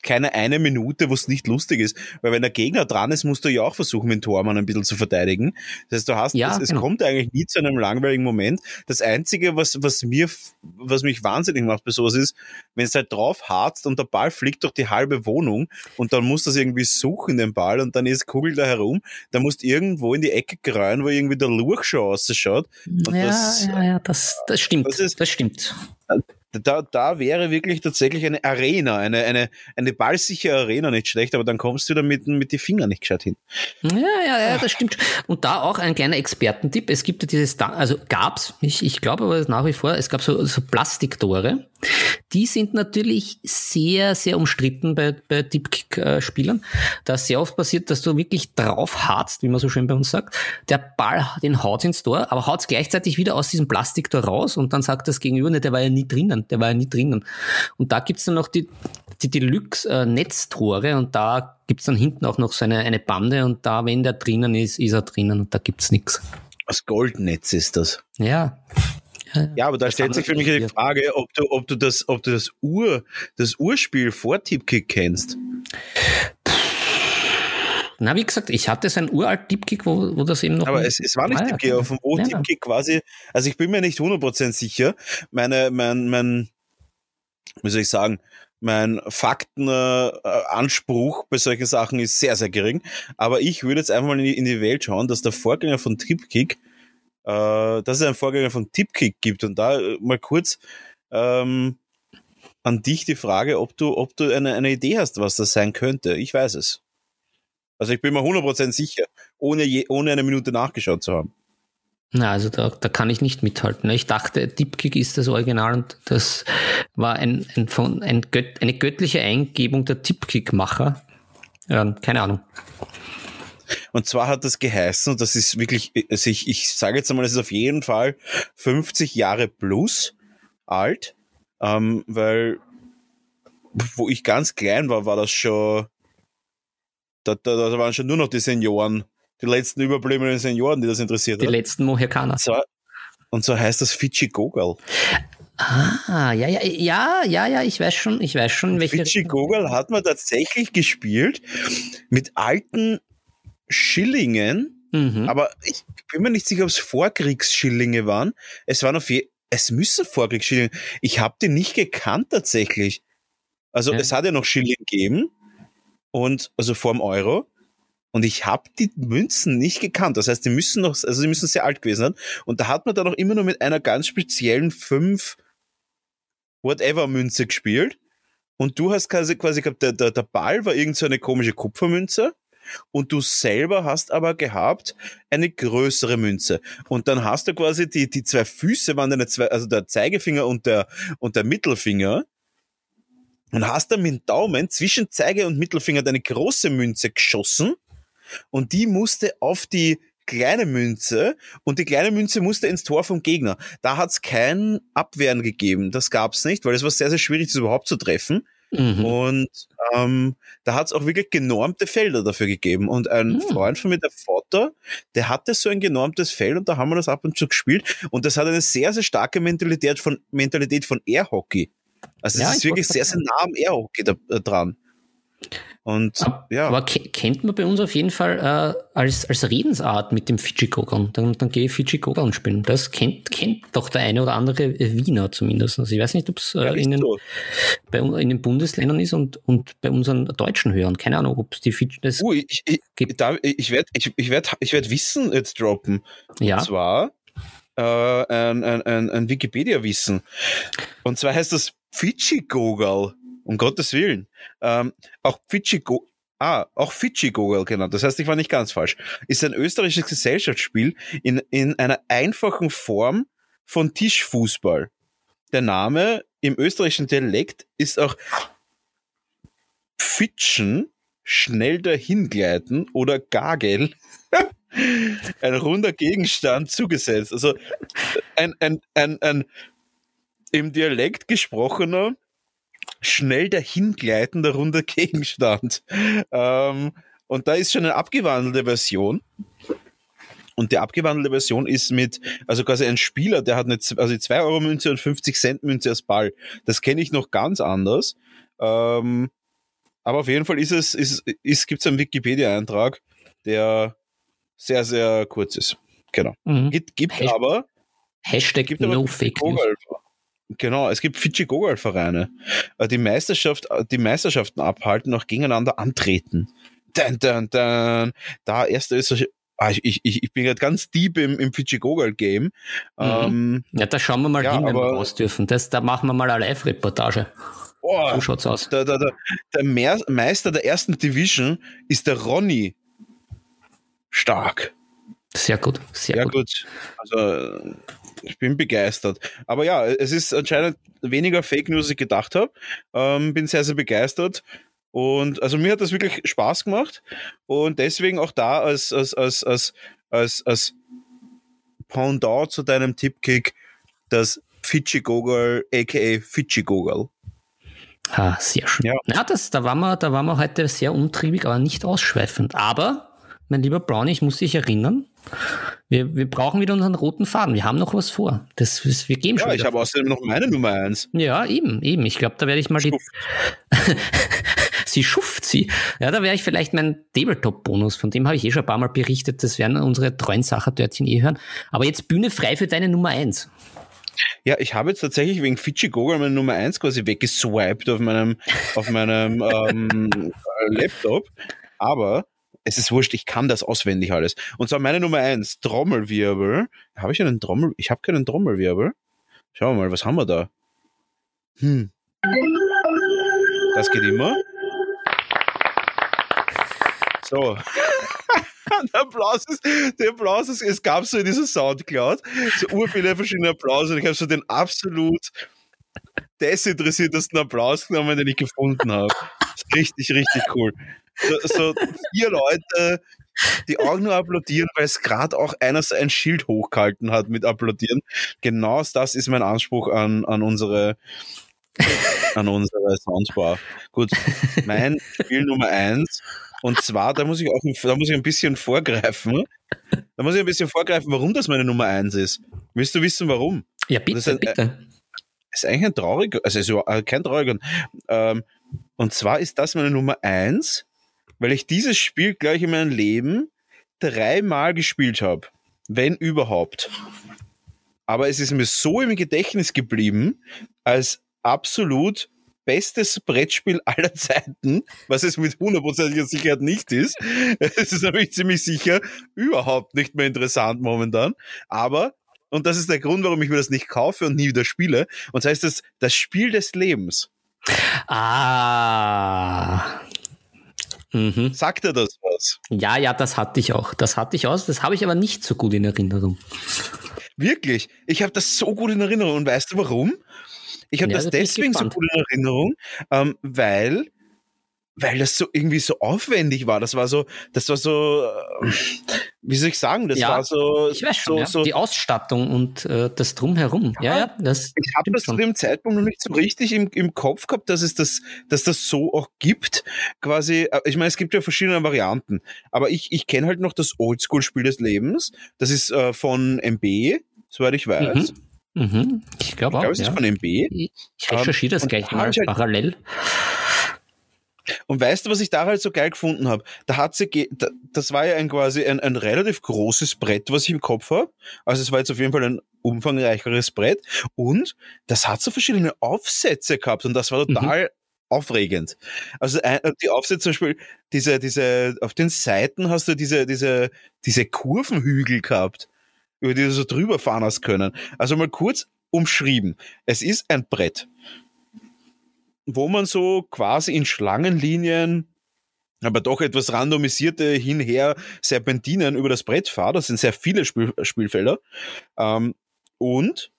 [SPEAKER 1] keine eine Minute, wo es nicht lustig ist. Weil wenn der Gegner dran ist, musst du ja auch versuchen, den Tormann ein bisschen zu verteidigen. Das heißt, du hast,
[SPEAKER 2] Ja,
[SPEAKER 1] es, es
[SPEAKER 2] genau.
[SPEAKER 1] kommt eigentlich nie zu einem langweiligen Moment. Das Einzige, was, was mir, was mich wahnsinnig macht bei sowas ist, wenn es halt drauf harzt und der Ball fliegt durch die halbe Wohnung und dann musst du das irgendwie suchen, den Ball, und dann ist Kugel da herum, dann musst du irgendwo in die Ecke greuen, wo irgendwie der Lurch schon ausschaut.
[SPEAKER 2] Ja,
[SPEAKER 1] das-
[SPEAKER 2] ja, ja, das, das stimmt.
[SPEAKER 1] Das ist-
[SPEAKER 2] das stimmt.
[SPEAKER 1] Da, da wäre wirklich tatsächlich eine Arena, eine, eine, eine ballsichere Arena nicht schlecht, aber dann kommst du da mit, mit die Finger nicht gescheit hin.
[SPEAKER 2] Ja, ja, ja, das stimmt. Und da auch ein kleiner Expertentipp. Es gibt ja dieses, also gab's, ich, ich glaube aber nach wie vor, es gab so, so Plastiktore. Die sind natürlich sehr, sehr umstritten bei, bei Deepkick-Spielern. Da ist sehr oft passiert, dass du wirklich drauf harzt, wie man so schön bei uns sagt. Der Ball, den haut ins Tor, aber haut gleichzeitig wieder aus diesem Plastiktor raus und dann sagt das Gegenüber, ne, der war ja nie drinnen, der war ja nie drinnen. Und da gibt's dann noch die, die Deluxe-Netztore und da gibt's dann hinten auch noch so eine, eine Bande und da, wenn der drinnen ist, ist er drinnen und da gibt's nix.
[SPEAKER 1] Das Goldnetz ist das.
[SPEAKER 2] Ja.
[SPEAKER 1] Ja, aber da stellt sich für mich die. Frage, ob du, ob du das, ob du das Ur, das Urspiel vor Tipkick kennst.
[SPEAKER 2] Na, wie gesagt, ich hatte so ein uralt Deepkick, wo, wo das eben noch.
[SPEAKER 1] Aber es, es war nicht
[SPEAKER 2] Ah,
[SPEAKER 1] Tipkick, aber von wo
[SPEAKER 2] Ja.
[SPEAKER 1] Tipkick quasi, also ich bin mir nicht 100% sicher. Meine, mein, mein, wie soll ich sagen, mein Faktenanspruch bei solchen Sachen ist sehr, sehr gering. Aber ich würde jetzt einfach mal in die, in die Welt schauen, dass der Vorgänger von Tipkick, äh, dass es einen Vorgänger von Tipkick gibt. Und da äh, mal kurz ähm, an dich die Frage, ob du, ob du eine, eine Idee hast, was das sein könnte. Ich weiß es. Also ich bin mir 100% sicher, ohne, je, ohne eine Minute nachgeschaut zu haben.
[SPEAKER 2] Na, also da, da kann ich nicht mithalten. Ich dachte, Deepkick ist das Original und das war ein, ein, von, ein Gött, eine göttliche Eingebung der Deepkick-Macher. Ja, keine Ahnung.
[SPEAKER 1] Und zwar hat das geheißen, und das ist wirklich, also ich, ich sage jetzt einmal, es ist auf jeden Fall 50 Jahre plus alt, ähm, weil wo ich ganz klein war, war das schon, da, da, da waren schon nur noch die Senioren, die letzten überbliebenen Senioren, die das interessiert
[SPEAKER 2] Die
[SPEAKER 1] hat.
[SPEAKER 2] letzten Mohikaner.
[SPEAKER 1] Und zwar, und so heißt das Fidschi Gogol.
[SPEAKER 2] Ah, ja, ja, ja, ja, ja, ich weiß schon, ich weiß schon, welche.
[SPEAKER 1] Fidschi Gogol hat man tatsächlich gespielt mit alten Schillingen,
[SPEAKER 2] Mhm.
[SPEAKER 1] Aber ich bin mir nicht sicher, ob es Vorkriegsschillinge waren. Es waren auf je es müssen Vorkriegsschillinge. Ich habe die nicht gekannt tatsächlich. Also
[SPEAKER 2] Ja.
[SPEAKER 1] es hat ja noch Schilling gegeben und also vorm Euro. Und ich habe die Münzen nicht gekannt. Das heißt, die müssen noch, also die müssen sehr alt gewesen sein. Und da hat man dann auch immer nur mit einer ganz speziellen fünf whatever Münze gespielt. Und du hast quasi, quasi gehabt, der, der, der Ball war irgend so eine komische Kupfermünze und du selber hast aber gehabt eine größere Münze. Und dann hast du quasi die, die zwei Füße waren deine zwei, also der Zeigefinger und der, und der Mittelfinger. Und hast dann mit dem Daumen zwischen Zeige und Mittelfinger deine große Münze geschossen und die musste auf die kleine Münze und die kleine Münze musste ins Tor vom Gegner. Da hat es kein Abwehren gegeben. Das gab es nicht, weil es war sehr, sehr schwierig, das überhaupt zu treffen.
[SPEAKER 2] Mhm.
[SPEAKER 1] Und ähm, da hat es auch wirklich genormte Felder dafür gegeben. Und ein
[SPEAKER 2] Hm.
[SPEAKER 1] Freund von mir, der Vater, der hatte so ein genormtes Feld und da haben wir das ab und zu gespielt. Und das hat eine sehr, sehr starke Mentalität von, Mentalität von Airhockey. Also es
[SPEAKER 2] Ja,
[SPEAKER 1] ist
[SPEAKER 2] ich
[SPEAKER 1] wirklich sehr, sehr nah am Airhockey da, äh, dran. Und
[SPEAKER 2] Ab-
[SPEAKER 1] ja,
[SPEAKER 2] Aber ke kennt man bei uns auf jeden Fall äh, als, als Redensart mit dem Fidschi-Gogan. Dann, dann gehe ich Fidschi-Gogan spielen. Das kennt, kennt doch der eine oder andere Wiener zumindest. Also ich weiß nicht, ob es
[SPEAKER 1] ja,
[SPEAKER 2] äh,
[SPEAKER 1] nicht
[SPEAKER 2] in, den,
[SPEAKER 1] so.
[SPEAKER 2] bei, in den Bundesländern ist und, und bei unseren deutschen Hörern. Keine Ahnung, ob es die Fidschi... Das
[SPEAKER 1] Uh, ich, ich,
[SPEAKER 2] gibt.
[SPEAKER 1] da, ich werde ich, ich werd, ich werd Wissen jetzt droppen.
[SPEAKER 2] ja.
[SPEAKER 1] Und zwar äh, ein, ein, ein, ein Wikipedia-Wissen. Und zwar heißt das Fidschi-Gogol. Um Gottes Willen. Ähm, auch Fidschi-Gogol. Ah, auch Fidschi-Gogol genannt. Das heißt, ich war nicht ganz falsch. Ist ein österreichisches Gesellschaftsspiel in, in einer einfachen Form von Tischfußball. Der Name im österreichischen Dialekt ist auch Fitschen, schnell dahingleiten oder Gagel ein runder Gegenstand zugesetzt. Also ein, ein, ein, ein im Dialekt gesprochener, schnell dahingleitender runder Gegenstand. Ähm, und da ist schon eine abgewandelte Version. Und die abgewandelte Version ist mit, also quasi ein Spieler, der hat eine, also 2 Euro Münze und 50 Cent Münze als Ball. Das kenne ich noch ganz anders. Ähm, aber auf jeden Fall ist es, ist, ist, gibt es einen Wikipedia-Eintrag, der sehr, sehr kurz ist. Genau. Mhm. Gibt, gibt aber.
[SPEAKER 2] Hashtag gibt aber no fake news.
[SPEAKER 1] Genau, es gibt Fidschi-Gogol-Vereine, äh, die Meisterschaft, die Meisterschaften abhalten, auch gegeneinander antreten. Dun, dun, dun. Da erste Österreich, ah, ich, ich, ich bin gerade ganz deep im, im Fidschi-Gogol-Game. Mhm.
[SPEAKER 2] Ähm, ja, da schauen wir mal ja, hin, wenn wir raus dürfen. Das, da machen wir mal eine Live-Reportage.
[SPEAKER 1] Oh, so schaut's aus. Der, der, der, der Meister der ersten Division ist der Ronny. Stark.
[SPEAKER 2] Sehr gut, sehr,
[SPEAKER 1] sehr
[SPEAKER 2] gut.
[SPEAKER 1] gut. Also, ich bin begeistert. Aber ja, es ist anscheinend weniger Fake News, als ich gedacht habe. Ähm, bin sehr, sehr begeistert. Und also mir hat das wirklich Spaß gemacht. Und deswegen auch da als, als, als, als, als, als Pendant zu deinem Tippkick das Fidschi Gogol, aka Fidschi Gogol.
[SPEAKER 2] Ah, sehr schön. Ja. ja, das, da, waren wir, da waren wir heute sehr umtriebig, aber nicht ausschweifend. Aber, mein lieber Brownie, ich muss dich erinnern, wir, wir brauchen wieder unseren roten Faden. Wir haben noch was vor. Das, wir geben
[SPEAKER 1] ja,
[SPEAKER 2] schon.
[SPEAKER 1] ich habe außerdem noch meine Nummer eins.
[SPEAKER 2] Ja, eben, eben. Ich glaube, da werde ich mal Schuft. die. sie schuft sie. Ja, da wäre ich vielleicht mein Tabletop-Bonus. Von dem habe ich eh schon ein paar Mal berichtet. Das werden unsere treuen Sachertörtchen eh hören. Aber jetzt Bühne frei für deine Nummer eins.
[SPEAKER 1] Ja, ich habe jetzt tatsächlich wegen Fidschi Gogol meine Nummer 1 quasi weggeswiped auf meinem, auf meinem ähm, Laptop. Aber es ist wurscht, ich kann das auswendig alles. Und zwar meine Nummer 1, Trommelwirbel. Habe ich einen Trommel? Ich habe keinen Trommelwirbel. Schauen wir mal, was haben wir da? Hm. Das geht immer. So. der Applaus ist, der Applaus ist, es gab so in dieser Soundcloud so viele verschiedene Applaus und ich habe so den absolut desinteressiertesten Applaus genommen, den ich gefunden habe. Richtig, richtig cool. So, so vier Leute, die auch nur applaudieren, weil es gerade auch einer ein Schild hochgehalten hat mit applaudieren. Genau das ist mein Anspruch an, an unsere an unsere Soundbar. Gut, mein Spiel Nummer eins und zwar, da muss ich auch da muss ich ein bisschen vorgreifen. Da muss ich ein bisschen vorgreifen, warum das meine Nummer eins ist. Willst du wissen, warum?
[SPEAKER 2] Ja, bitte,
[SPEAKER 1] das ist ein,
[SPEAKER 2] bitte.
[SPEAKER 1] Äh, ist eigentlich ein trauriger, also ist äh, kein trauriger. Ähm, und zwar ist das meine Nummer eins, weil ich dieses Spiel gleich in meinem Leben dreimal gespielt habe. Wenn überhaupt. Aber es ist mir so im Gedächtnis geblieben, als absolut bestes Brettspiel aller Zeiten, was es mit hundertprozentiger Sicherheit nicht ist. Es ist nämlich ziemlich sicher überhaupt nicht mehr interessant momentan. Aber, und das ist der Grund, warum ich mir das nicht kaufe und nie wieder spiele, und das heißt das, das Spiel des Lebens.
[SPEAKER 2] Ah.
[SPEAKER 1] Mhm. Sagt er das was?
[SPEAKER 2] Ja, ja, das hatte ich auch. Das hatte ich aus. Das habe ich aber nicht so gut in Erinnerung.
[SPEAKER 1] Wirklich? Ich habe das so gut in Erinnerung. Und weißt du warum? Ich habe ja, das deswegen so gut in Erinnerung, ähm, weil weil das so irgendwie so aufwendig war. Das war so, das war so, äh, wie soll ich sagen, das
[SPEAKER 2] ja,
[SPEAKER 1] war so,
[SPEAKER 2] ich weiß schon,
[SPEAKER 1] so,
[SPEAKER 2] ja.
[SPEAKER 1] so
[SPEAKER 2] die Ausstattung und äh, das drumherum. Ja, ja, das.
[SPEAKER 1] Ich habe das schon. zu dem Zeitpunkt noch nicht so richtig im, im Kopf gehabt, dass es das, dass das so auch gibt. Quasi, äh, ich meine, es gibt ja verschiedene Varianten, aber ich, ich kenne halt noch das Oldschool-Spiel des Lebens. Das ist äh, von MB, soweit ich weiß.
[SPEAKER 2] Mhm. Mhm, ich glaube auch. Ich glaube,
[SPEAKER 1] es ist
[SPEAKER 2] ja.
[SPEAKER 1] von MB.
[SPEAKER 2] Ich recherchiere das gleich mal halt parallel.
[SPEAKER 1] Und weißt du, was ich da halt so geil gefunden habe? Da hat sie, das war ja ein quasi ein, ein relativ großes Brett, was ich im Kopf habe. Also es war jetzt auf jeden Fall ein umfangreicheres Brett. Und das hat so verschiedene Aufsätze gehabt und das war mhm. total mhm. aufregend. Also die Aufsätze zum Beispiel, diese, diese, auf den Seiten hast du diese, diese, diese Kurvenhügel gehabt über die du so drüber fahren hast können. Also mal kurz umschrieben. Es ist ein Brett, wo man so quasi in Schlangenlinien aber doch etwas randomisierte hinher Serpentinen über das Brett fahrt. Das sind sehr viele Spiel Spielfelder. Ähm, und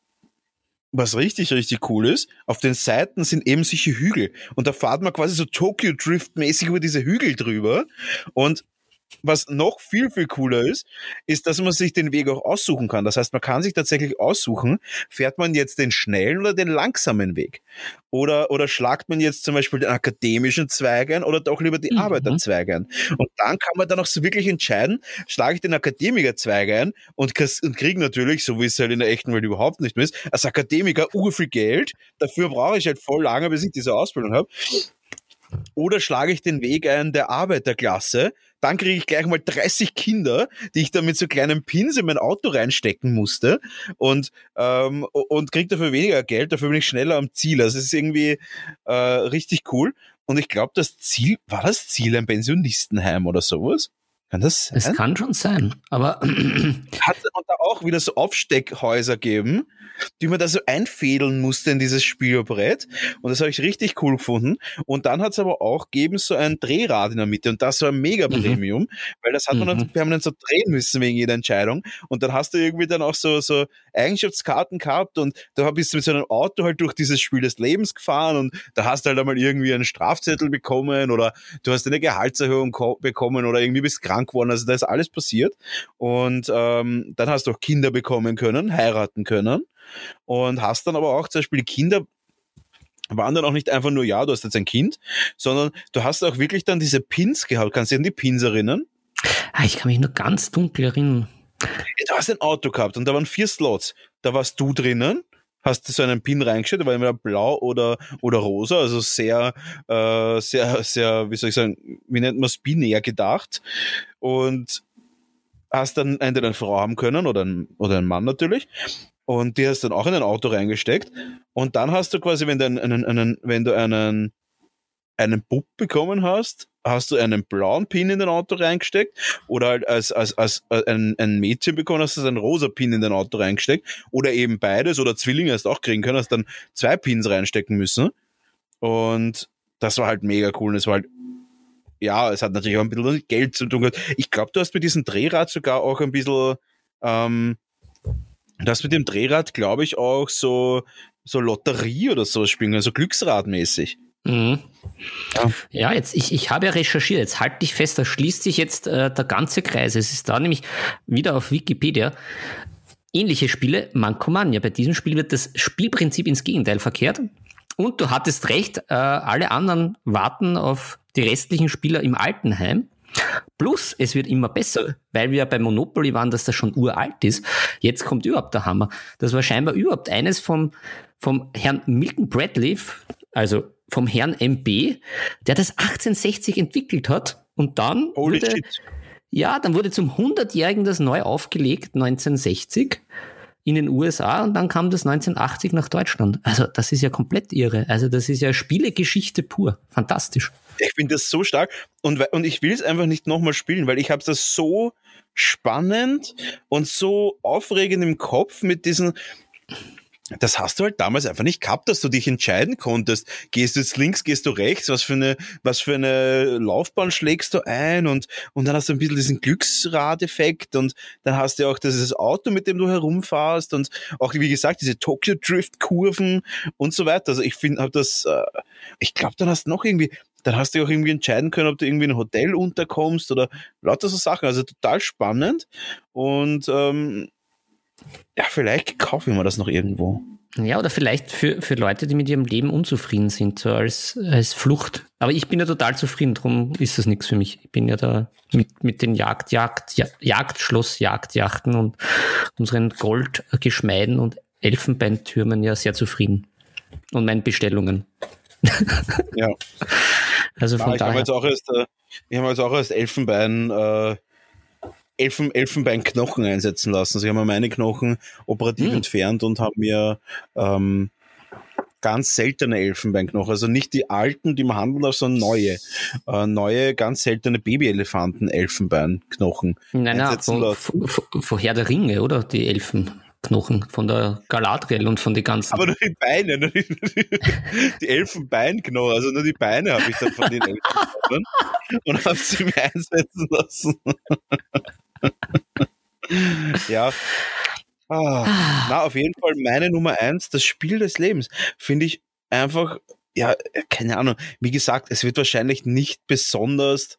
[SPEAKER 1] was richtig, richtig cool ist, auf den Seiten sind eben solche Hügel. Und da fahrt man quasi so Tokyo Drift mäßig über diese Hügel drüber. Und was noch viel, viel cooler ist, ist, dass man sich den Weg auch aussuchen kann. Das heißt, man kann sich tatsächlich aussuchen, fährt man jetzt den schnellen oder den langsamen Weg? Oder, oder schlagt man jetzt zum Beispiel den akademischen Zweig ein oder doch lieber die mhm. Arbeiterzweige ein? Und dann kann man dann auch so wirklich entscheiden, schlage ich den Akademikerzweig ein und, und kriege natürlich, so wie es halt in der echten Welt überhaupt nicht mehr ist, als Akademiker urviel Geld. Dafür brauche ich halt voll lange, bis ich diese Ausbildung habe. Oder schlage ich den Weg ein der Arbeiterklasse, dann kriege ich gleich mal 30 Kinder, die ich da mit so kleinen Pins in mein Auto reinstecken musste und, ähm, und kriege dafür weniger Geld, dafür bin ich schneller am Ziel. Also es ist irgendwie äh, richtig cool. Und ich glaube, das Ziel, war das Ziel ein Pensionistenheim oder sowas?
[SPEAKER 2] Kann das sein? Es kann schon sein, aber.
[SPEAKER 1] Hat es da auch wieder so Aufsteckhäuser geben, die man da so einfädeln musste in dieses Spielbrett. Und das habe ich richtig cool gefunden. Und dann hat es aber auch gegeben so ein Drehrad in der Mitte. Und das war mega mhm. Premium, mhm. weil das hat man mhm. dann permanent so drehen müssen wegen jeder Entscheidung. Und dann hast du irgendwie dann auch so, so Eigenschaftskarten gehabt und da bist du mit so einem Auto halt durch dieses Spiel des Lebens gefahren und da hast du halt einmal irgendwie einen Strafzettel bekommen oder du hast eine Gehaltserhöhung bekommen oder irgendwie bist krank geworden. Also da ist alles passiert. Und ähm, dann hast du auch Kinder bekommen können, heiraten können und hast dann aber auch zum Beispiel Kinder waren dann auch nicht einfach nur, ja, du hast jetzt ein Kind, sondern du hast auch wirklich dann diese Pins gehabt. Kannst du dich an die Pins erinnern?
[SPEAKER 2] Ah, ich kann mich nur ganz dunkel erinnern.
[SPEAKER 1] Du hast ein Auto gehabt und da waren vier Slots. Da warst du drinnen, hast du so einen Pin reingestellt, war entweder blau oder, oder rosa, also sehr, äh, sehr, sehr, wie soll ich sagen, wie nennt man es, binär gedacht. Und hast dann entweder eine Frau haben können oder ein, oder einen Mann natürlich. Und die hast dann auch in ein Auto reingesteckt. Und dann hast du quasi, wenn du einen, einen, einen wenn du einen, einen Bub bekommen hast, hast du einen blauen Pin in dein Auto reingesteckt oder halt als, als, als äh, ein, ein Mädchen bekommen hast, du einen rosa Pin in dein Auto reingesteckt oder eben beides oder Zwillinge hast du auch kriegen können, hast dann zwei Pins reinstecken müssen und das war halt mega cool und es war halt ja, es hat natürlich auch ein bisschen Geld zu tun gehabt. Ich glaube, du hast mit diesem Drehrad sogar auch ein bisschen ähm, das mit dem Drehrad, glaube ich, auch so, so Lotterie oder so spielen, also Glücksradmäßig. Mhm.
[SPEAKER 2] Ja. ja, jetzt, ich, ich habe ja recherchiert, jetzt halt dich fest, da schließt sich jetzt äh, der ganze Kreis. Es ist da nämlich wieder auf Wikipedia. Ähnliche Spiele, Mankomania. Bei diesem Spiel wird das Spielprinzip ins Gegenteil verkehrt. Und du hattest recht, äh, alle anderen warten auf die restlichen Spieler im Altenheim. Plus, es wird immer besser, weil wir ja bei Monopoly waren, dass das schon uralt ist. Jetzt kommt überhaupt der Hammer. Das war scheinbar überhaupt eines vom, vom Herrn Milton Bradley, also vom Herrn MB, der das 1860 entwickelt hat und dann Holy wurde, shit. ja, dann wurde zum 100-jährigen das neu aufgelegt 1960 in den USA und dann kam das 1980 nach Deutschland. Also das ist ja komplett irre. Also das ist ja Spielegeschichte pur. Fantastisch.
[SPEAKER 1] Ich finde das so stark und, und ich will es einfach nicht nochmal spielen, weil ich habe das so spannend und so aufregend im Kopf mit diesen das hast du halt damals einfach nicht gehabt, dass du dich entscheiden konntest. Gehst du jetzt links, gehst du rechts, was für eine, was für eine Laufbahn schlägst du ein und, und dann hast du ein bisschen diesen Glücksradeffekt und dann hast du auch dieses Auto, mit dem du herumfahrst und auch, wie gesagt, diese Tokyo Drift Kurven und so weiter. Also ich finde, habe das, äh, ich glaube, dann hast du noch irgendwie, dann hast du auch irgendwie entscheiden können, ob du irgendwie in ein Hotel unterkommst oder lauter so Sachen. Also total spannend und, ähm, ja, vielleicht kaufe ich mir das noch irgendwo.
[SPEAKER 2] Ja, oder vielleicht für, für Leute, die mit ihrem Leben unzufrieden sind, so als, als Flucht. Aber ich bin ja total zufrieden, darum ist das nichts für mich. Ich bin ja da mit, mit den Jagd, Jagd, Jagdschloss, Jagdjachten und unseren Goldgeschmeiden und Elfenbeintürmen ja sehr zufrieden. Und meinen Bestellungen.
[SPEAKER 1] ja. Also von ja, ich daher. Habe jetzt auch erst, äh, ich habe jetzt auch erst Elfenbein äh, Elfen, Elfenbeinknochen einsetzen lassen. Sie haben meine Knochen operativ hm. entfernt und haben mir ähm, ganz seltene Elfenbeinknochen, also nicht die alten, die man handeln darf, sondern neue, äh, neue, ganz seltene Babyelefanten Elfenbeinknochen
[SPEAKER 2] nein, einsetzen nein, lassen. Vorher der Ringe, oder? Die Elfenknochen von der Galadriel und von den ganzen.
[SPEAKER 1] Aber nur die Beine, nur die, die Elfenbeinknochen, also nur die Beine habe ich dann von den Elfenknochen und habe sie mir einsetzen lassen. ja. Ah, ah. Na, auf jeden Fall meine Nummer eins, das Spiel des Lebens. Finde ich einfach, ja, keine Ahnung. Wie gesagt, es wird wahrscheinlich nicht besonders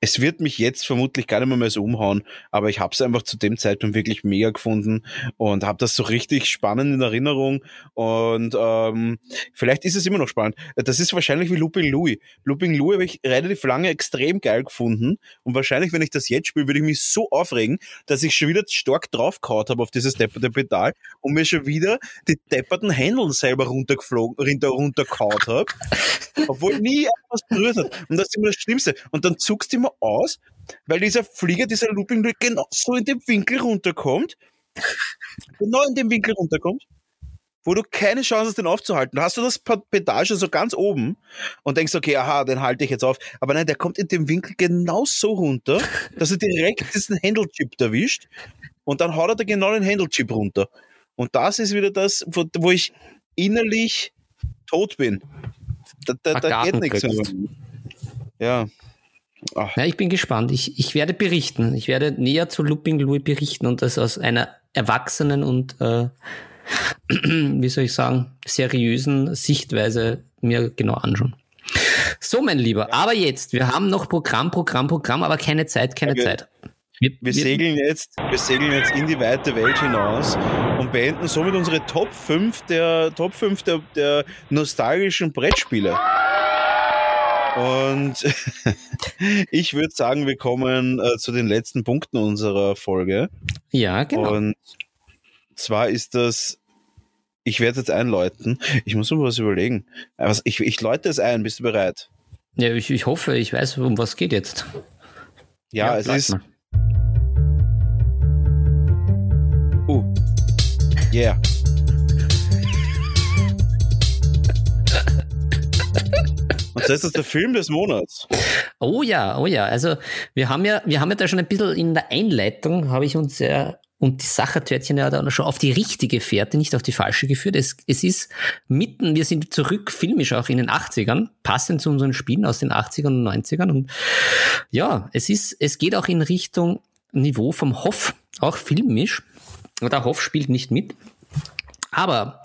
[SPEAKER 1] es wird mich jetzt vermutlich gar nicht mehr, mehr so umhauen, aber ich habe es einfach zu dem Zeitpunkt wirklich mega gefunden und habe das so richtig spannend in Erinnerung und ähm, vielleicht ist es immer noch spannend. Das ist wahrscheinlich wie Looping Louis. Looping Louis habe ich relativ lange extrem geil gefunden und wahrscheinlich, wenn ich das jetzt spiele, würde ich mich so aufregen, dass ich schon wieder stark draufgehauen habe auf dieses depperte Pedal und mir schon wieder die depperten Händeln selber runtergeflogen, runter, runtergehauen habe, obwohl nie etwas berührt hat. Und das ist immer das Schlimmste. Und dann zuckst du immer aus, weil dieser Flieger, dieser Looping genau so in den Winkel runterkommt, genau in den Winkel runterkommt, wo du keine Chance hast, den aufzuhalten. Hast du das Pedal schon so ganz oben und denkst, okay, aha, den halte ich jetzt auf. Aber nein, der kommt in dem Winkel genau so runter, dass er direkt diesen Handle-Chip erwischt und dann haut er da genau den Handle-Chip runter. Und das ist wieder das, wo, wo ich innerlich tot bin. Da, da, da geht nichts mehr. Ja.
[SPEAKER 2] Ja, ich bin gespannt. Ich, ich werde berichten. Ich werde näher zu Looping Louis berichten und das aus einer erwachsenen und, äh, wie soll ich sagen, seriösen Sichtweise mir genau anschauen. So, mein Lieber, aber jetzt, wir haben noch Programm, Programm, Programm, aber keine Zeit, keine okay. Zeit.
[SPEAKER 1] Wir, wir, segeln jetzt, wir segeln jetzt in die weite Welt hinaus und beenden somit unsere Top 5 der Top 5 der, der nostalgischen Brettspiele. Und ich würde sagen, wir kommen äh, zu den letzten Punkten unserer Folge.
[SPEAKER 2] Ja, genau.
[SPEAKER 1] Und zwar ist das, ich werde jetzt einläuten. Ich muss mir was überlegen. Also ich, ich läute es ein. Bist du bereit?
[SPEAKER 2] Ja, ich, ich hoffe, ich weiß, um was geht jetzt.
[SPEAKER 1] Ja, ja es ist. Mal. Uh. Yeah. Und das ist der Film des Monats.
[SPEAKER 2] Oh ja, oh ja. Also wir haben ja, wir haben ja da schon ein bisschen in der Einleitung, habe ich uns ja und die Sachertörtchen ja da schon auf die richtige Fährte, nicht auf die falsche geführt. Es, es ist mitten, wir sind zurück filmisch auch in den 80ern, passend zu unseren Spielen aus den 80ern und 90ern. Und ja, es ist, es geht auch in Richtung Niveau vom Hoff, auch filmisch. Der Hoff spielt nicht mit. Aber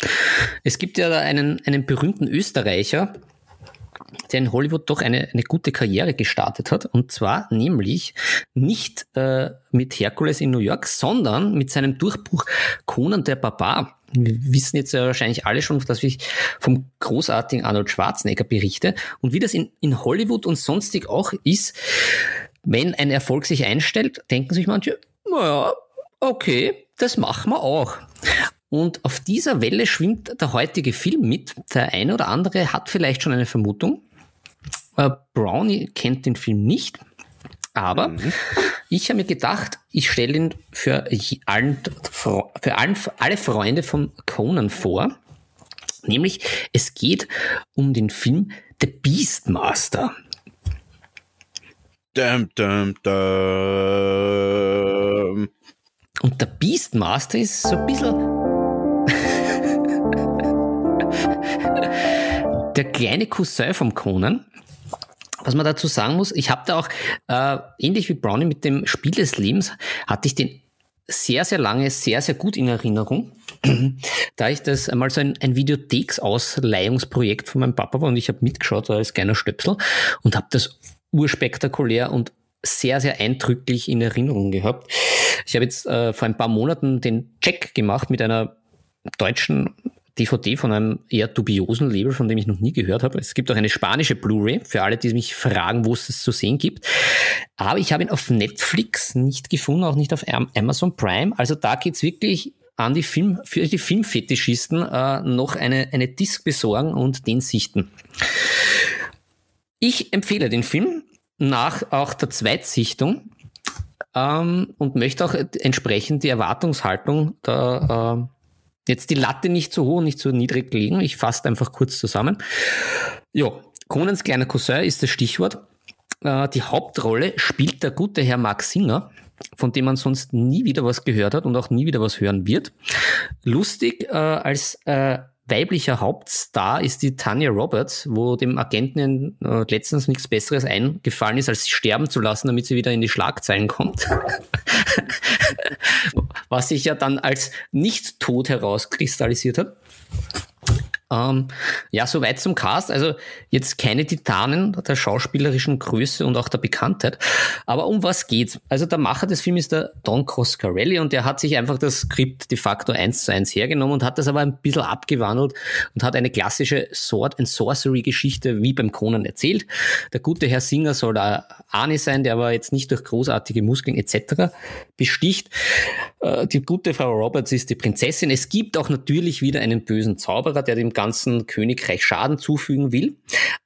[SPEAKER 2] es gibt ja da einen, einen berühmten Österreicher, der in Hollywood doch eine, eine gute Karriere gestartet hat. Und zwar nämlich nicht äh, mit Herkules in New York, sondern mit seinem Durchbruch Conan der Barbar. Wir wissen jetzt ja wahrscheinlich alle schon, dass ich vom großartigen Arnold Schwarzenegger berichte. Und wie das in, in Hollywood und sonstig auch ist, wenn ein Erfolg sich einstellt, denken sich manche, naja, okay, das machen wir auch. Und auf dieser Welle schwimmt der heutige Film mit. Der eine oder andere hat vielleicht schon eine Vermutung. Äh, Brownie kennt den Film nicht, aber mhm. ich habe mir gedacht, ich stelle ihn für, allen, für allen, alle Freunde von Conan vor. Nämlich, es geht um den Film The Beastmaster.
[SPEAKER 1] Dum, dum, dum.
[SPEAKER 2] Und der Beastmaster ist so ein bisschen der kleine Cousin vom Conan. Was man dazu sagen muss, ich habe da auch, äh, ähnlich wie Brownie mit dem Spiel des Lebens, hatte ich den sehr, sehr lange, sehr, sehr gut in Erinnerung, da ich das einmal so ein, ein Videotheksausleihungsprojekt von meinem Papa war und ich habe mitgeschaut als kleiner Stöpsel und habe das urspektakulär und sehr, sehr eindrücklich in Erinnerung gehabt. Ich habe jetzt äh, vor ein paar Monaten den Check gemacht mit einer deutschen DVD von einem eher dubiosen Label, von dem ich noch nie gehört habe. Es gibt auch eine spanische Blu-ray für alle, die mich fragen, wo es das zu sehen gibt. Aber ich habe ihn auf Netflix nicht gefunden, auch nicht auf Amazon Prime. Also da geht's wirklich an die Film, für die Filmfetischisten äh, noch eine, eine Disc besorgen und den sichten. Ich empfehle den Film nach auch der Zweitsichtung ähm, und möchte auch entsprechend die Erwartungshaltung da äh, Jetzt die Latte nicht zu hoch, nicht zu niedrig legen. Ich fasse einfach kurz zusammen. Ja, Conans kleiner Cousin ist das Stichwort. Äh, die Hauptrolle spielt der gute Herr Mark Singer, von dem man sonst nie wieder was gehört hat und auch nie wieder was hören wird. Lustig äh, als äh, weiblicher Hauptstar ist die Tanya Roberts, wo dem Agenten äh, letztens nichts Besseres eingefallen ist, als sie sterben zu lassen, damit sie wieder in die Schlagzeilen kommt. was sich ja dann als nicht tot herauskristallisiert hat. Ähm, ja, soweit zum Cast. Also jetzt keine Titanen der schauspielerischen Größe und auch der Bekanntheit. Aber um was geht's? Also der Macher des Films ist der Don Coscarelli und der hat sich einfach das Skript de facto eins zu eins hergenommen und hat das aber ein bisschen abgewandelt und hat eine klassische Sword and Sorcery Geschichte wie beim Conan erzählt. Der gute Herr Singer soll da Arne sein, der aber jetzt nicht durch großartige Muskeln etc. besticht. Äh, die gute Frau Roberts ist die Prinzessin. Es gibt auch natürlich wieder einen bösen Zauberer, der dem ganzen Königreich Schaden zufügen will.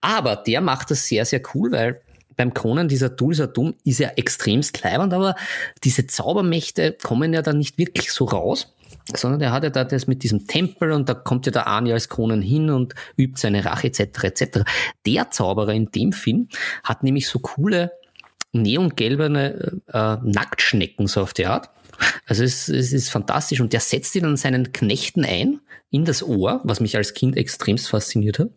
[SPEAKER 2] Aber der macht das sehr, sehr cool, weil beim Conan, dieser Dulsatum ist ja extremst leibend, aber diese Zaubermächte kommen ja dann nicht wirklich so raus, sondern er hat ja da das mit diesem Tempel und da kommt ja der Ani als Conan hin und übt seine Rache etc. etc. Der Zauberer in dem Film hat nämlich so coole neongelbene äh, Nacktschnecken so auf die Art. Also es, es ist fantastisch und der setzt ihn an seinen Knechten ein in das Ohr, was mich als Kind extremst fasziniert hat.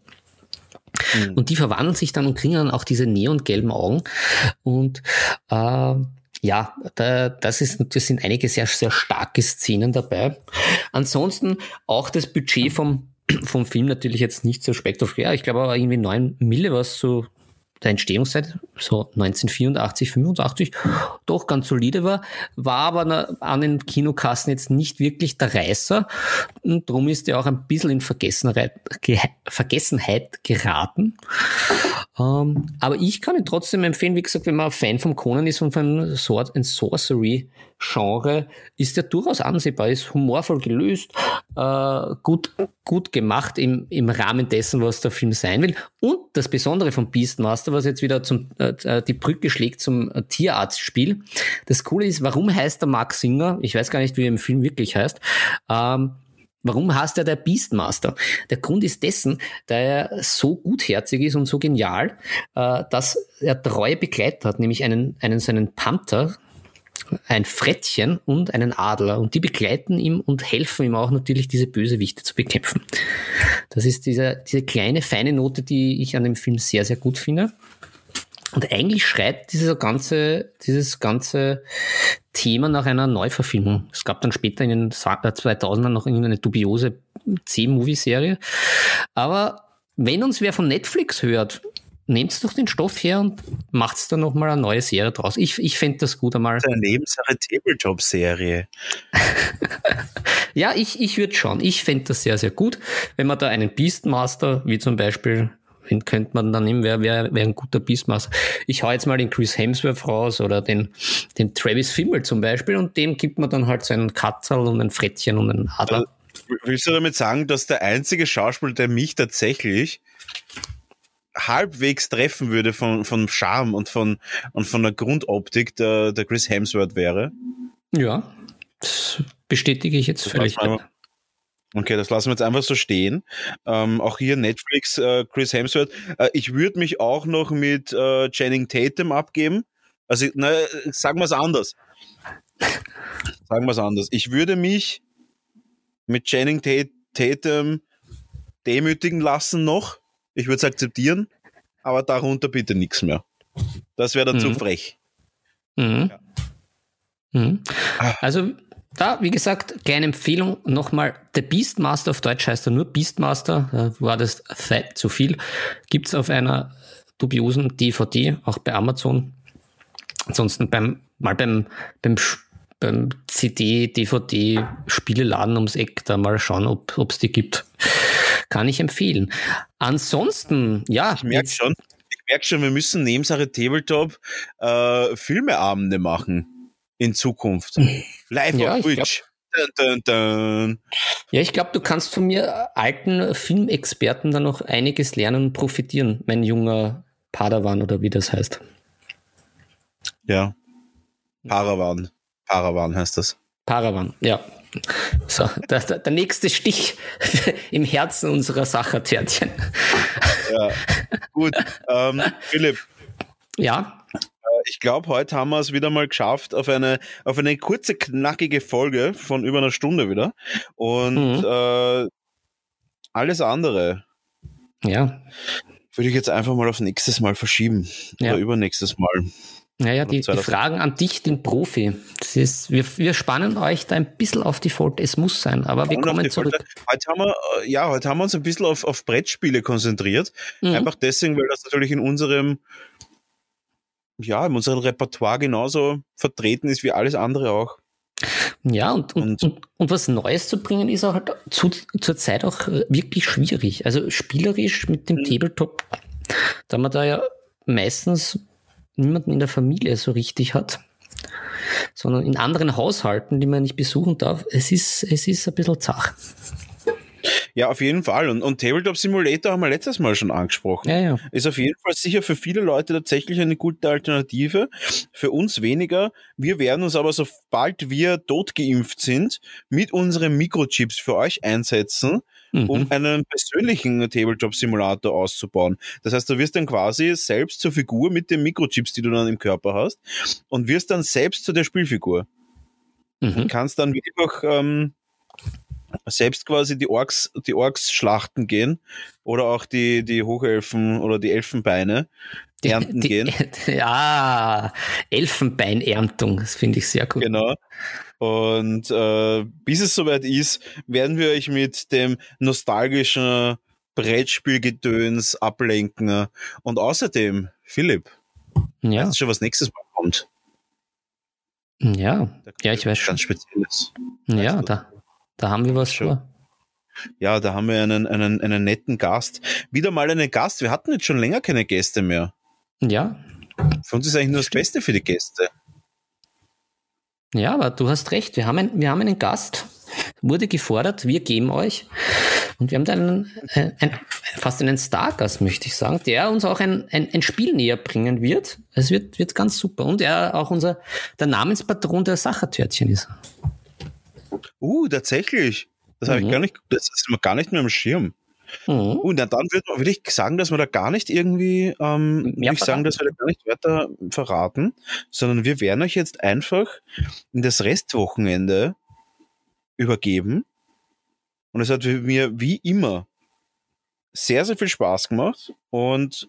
[SPEAKER 2] Mhm. Und die verwandeln sich dann und kriegen dann auch diese neongelben Augen. Und äh, ja, da, das, ist, das sind einige sehr, sehr starke Szenen dabei. Ansonsten auch das Budget vom, vom Film natürlich jetzt nicht so spektakulär. Ich glaube aber irgendwie 9 Mille was so der Entstehungszeit, so 1984, 85, doch ganz solide war, war aber an den Kinokassen jetzt nicht wirklich der Reißer und darum ist er auch ein bisschen in Vergessenheit, Vergessenheit geraten. Ähm, aber ich kann ihn trotzdem empfehlen, wie gesagt, wenn man Fan vom Conan ist und von Sword and Sorcery Genre, ist der durchaus ansehbar, ist humorvoll gelöst, äh, gut, gut gemacht im, im Rahmen dessen, was der Film sein will. Und das Besondere von Beastmaster, was jetzt wieder zum, äh, die Brücke schlägt zum äh, Tierarztspiel. Das Coole ist, warum heißt der Mark Singer? Ich weiß gar nicht, wie er im Film wirklich heißt. Ähm, Warum heißt er der Beastmaster? Der Grund ist dessen, da er so gutherzig ist und so genial, äh, dass er treue Begleiter hat, nämlich einen, einen seinen Panther, ein Frettchen und einen Adler. Und die begleiten ihm und helfen ihm auch natürlich, diese Bösewichte zu bekämpfen. Das ist diese, diese kleine, feine Note, die ich an dem Film sehr, sehr gut finde. Und eigentlich schreit dieser ganze, dieses ganze Thema nach einer Neuverfilmung. Es gab dann später in den 2000ern noch eine dubiose C-Movie-Serie. Aber wenn uns wer von Netflix hört, nehmt doch den Stoff her und macht da nochmal eine neue Serie draus. Ich, ich fände das gut einmal.
[SPEAKER 1] Eine Nebensache Tabletop-Serie.
[SPEAKER 2] ja, ich, ich würde schon. Ich fände das sehr, sehr gut. Wenn man da einen Beastmaster, wie zum Beispiel Wen könnte man dann nehmen? Wer wäre wär ein guter Beastmaster? Ich hau jetzt mal den Chris Hemsworth raus oder den, den Travis Fimmel zum Beispiel und dem gibt man dann halt so einen Katzel und ein Frettchen und einen Adler. Also,
[SPEAKER 1] willst du damit sagen, dass der einzige Schauspieler, der mich tatsächlich halbwegs treffen würde von, von Charme und von, und von der Grundoptik der, der Chris Hemsworth wäre?
[SPEAKER 2] Ja, das bestätige ich jetzt völlig.
[SPEAKER 1] Okay, das lassen wir jetzt einfach so stehen. Ähm, auch hier Netflix, äh, Chris Hemsworth. Äh, ich würde mich auch noch mit äh, Channing Tatum abgeben. Also, na, sagen wir es anders. Sagen wir es anders. Ich würde mich mit Channing Tatum demütigen lassen noch. Ich würde es akzeptieren, aber darunter bitte nichts mehr. Das wäre dann mhm. zu frech.
[SPEAKER 2] Mhm. Ja. Mhm. Ah. Also da, wie gesagt, kleine Empfehlung nochmal. The Beastmaster auf Deutsch heißt er nur Beastmaster. Da war das Fett zu viel. Gibt es auf einer dubiosen DVD, auch bei Amazon. Ansonsten beim, mal beim, beim, beim CD, DVD, Spieleladen ums Eck da mal schauen, ob es die gibt. Kann ich empfehlen. Ansonsten, ja.
[SPEAKER 1] Ich merke schon, ich merke schon, wir müssen neben Sache Tabletop äh, Filmeabende machen in Zukunft. Live ja, auf Twitch. Dun, dun, dun.
[SPEAKER 2] Ja, ich glaube, du kannst von mir alten Filmexperten da noch einiges lernen und profitieren, mein junger Padawan oder wie das heißt.
[SPEAKER 1] Ja. Paravan. Paravan heißt das.
[SPEAKER 2] Paravan, ja. So, der, der nächste Stich im Herzen unserer Sachertärtchen.
[SPEAKER 1] Ja, gut. Ähm, Philipp.
[SPEAKER 2] Ja
[SPEAKER 1] ich glaube, heute haben wir es wieder mal geschafft auf eine, auf eine kurze, knackige Folge von über einer Stunde wieder. Und mhm. äh, alles andere.
[SPEAKER 2] Ja.
[SPEAKER 1] Würde ich jetzt einfach mal auf nächstes Mal verschieben. Ja. Oder übernächstes Mal.
[SPEAKER 2] Naja, die, die Fragen an dich, den Profi. Das ist, wir, wir spannen euch da ein bisschen auf die Folter. Es muss sein, aber wir kommen zurück.
[SPEAKER 1] Heute haben wir, äh, ja, heute haben wir uns ein bisschen auf, auf Brettspiele konzentriert. Mhm. Einfach deswegen, weil das natürlich in unserem, ja, in unserem Repertoire genauso vertreten ist wie alles andere auch.
[SPEAKER 2] Ja, und, und, und, und, was Neues zu bringen, ist auch halt zu, zur Zeit auch wirklich schwierig. Also spielerisch mit dem mhm. Tabletop, da man da ja meistens niemanden in der Familie so richtig hat, sondern in anderen Haushalten, die man nicht besuchen darf. Es ist, es ist ein bisschen zach.
[SPEAKER 1] Ja, auf jeden Fall. Und, und Tabletop Simulator haben wir letztes Mal schon angesprochen. Ja, ja. Ist auf jeden Fall sicher für viele Leute tatsächlich eine gute Alternative. Für uns weniger. Wir werden uns aber, sobald wir totgeimpft sind, mit unseren Mikrochips für euch einsetzen, mhm. um einen persönlichen Tabletop-Simulator auszubauen. Das heißt, du wirst dann quasi selbst zur Figur mit den Mikrochips, die du dann im Körper hast, und wirst dann selbst zu der Spielfigur. Mhm. Und kannst dann einfach ähm, selbst quasi die Orks, die Orks schlachten gehen oder auch die, die Hochelfen oder die Elfenbeine ernten
[SPEAKER 2] die,
[SPEAKER 1] gehen.
[SPEAKER 2] Ja, Elfenbeinerntung, das finde ich sehr gut.
[SPEAKER 1] Genau. Und äh, bis es soweit ist, werden wir euch mit dem nostalgischen Brettspielgedöns ablenken. Und außerdem, Philipp, ja. weißt du schon, was nächstes Mal kommt?
[SPEAKER 2] Ja, ja, ich weiß
[SPEAKER 1] schon. Ganz Spezielles.
[SPEAKER 2] Ja, da, da haben wir was schon.
[SPEAKER 1] Ja, da haben wir einen, einen, einen netten Gast. Wieder mal einen Gast. Wir hatten jetzt schon länger keine Gäste mehr.
[SPEAKER 2] Ja.
[SPEAKER 1] Für uns ist eigentlich nur das Beste für die Gäste.
[SPEAKER 2] Ja, aber du hast recht. Wir haben, ein, wir haben einen Gast, wurde gefordert, wir geben euch. Und wir haben dann einen, äh, ein, fast einen Stargast, möchte ich sagen, der uns auch ein, ein, ein Spiel näher bringen wird. Es wird, wird ganz super. Und er auch unser, der Namenspatron der Sachertörtchen ist.
[SPEAKER 1] Uh, tatsächlich. Das mhm. habe ich gar nicht, das ist mir gar nicht mehr im Schirm. Mhm. Und dann würde würd ich sagen, dass wir da gar nicht irgendwie, ähm, würde ich sagen, dass wir da gar nicht weiter verraten, sondern wir werden euch jetzt einfach in das Restwochenende übergeben. Und es hat mir wie immer sehr, sehr viel Spaß gemacht. Und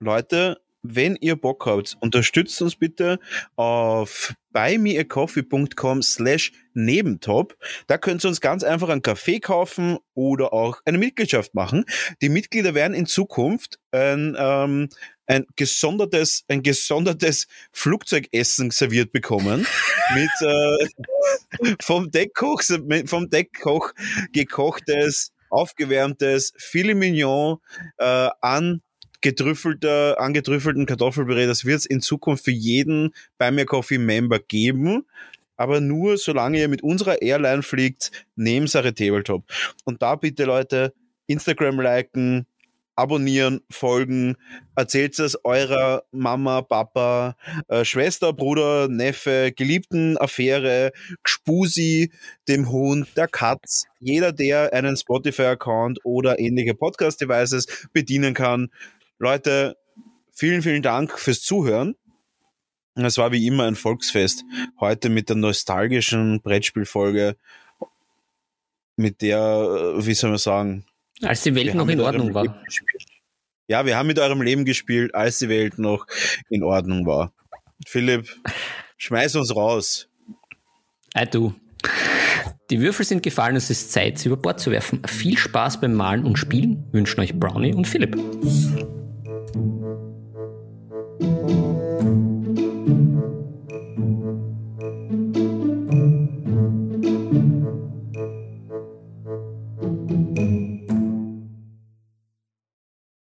[SPEAKER 1] Leute, wenn ihr Bock habt, unterstützt uns bitte auf buymeacoffee.com slash nebentop. Da könnt ihr uns ganz einfach einen Kaffee kaufen oder auch eine Mitgliedschaft machen. Die Mitglieder werden in Zukunft ein, ähm, ein gesondertes, ein gesondertes Flugzeugessen serviert bekommen mit äh, vom Deckkoch, vom Deckkoch gekochtes, aufgewärmtes Filet Mignon äh, an getrüffelter, angetrüffelten Kartoffelpüree, das wird es in Zukunft für jeden bei mir Coffee Member geben. Aber nur solange ihr mit unserer Airline fliegt, neben Sache Tabletop. Und da bitte Leute, Instagram liken, abonnieren, folgen, erzählt es eurer Mama, Papa, äh, Schwester, Bruder, Neffe, Geliebten, Affäre, Gspusi, dem Hund, der Katz, jeder, der einen Spotify-Account oder ähnliche Podcast-Devices bedienen kann, Leute, vielen, vielen Dank fürs Zuhören. Es war wie immer ein Volksfest. Heute mit der nostalgischen Brettspielfolge, mit der, äh, wie soll man sagen?
[SPEAKER 2] Als die Welt noch in Ordnung war.
[SPEAKER 1] Ja, wir haben mit eurem Leben gespielt, als die Welt noch in Ordnung war. Philipp, schmeiß uns raus.
[SPEAKER 2] Ei du. Die Würfel sind gefallen, es ist Zeit, sie über Bord zu werfen. Viel Spaß beim Malen und Spielen wünschen euch Brownie und Philipp.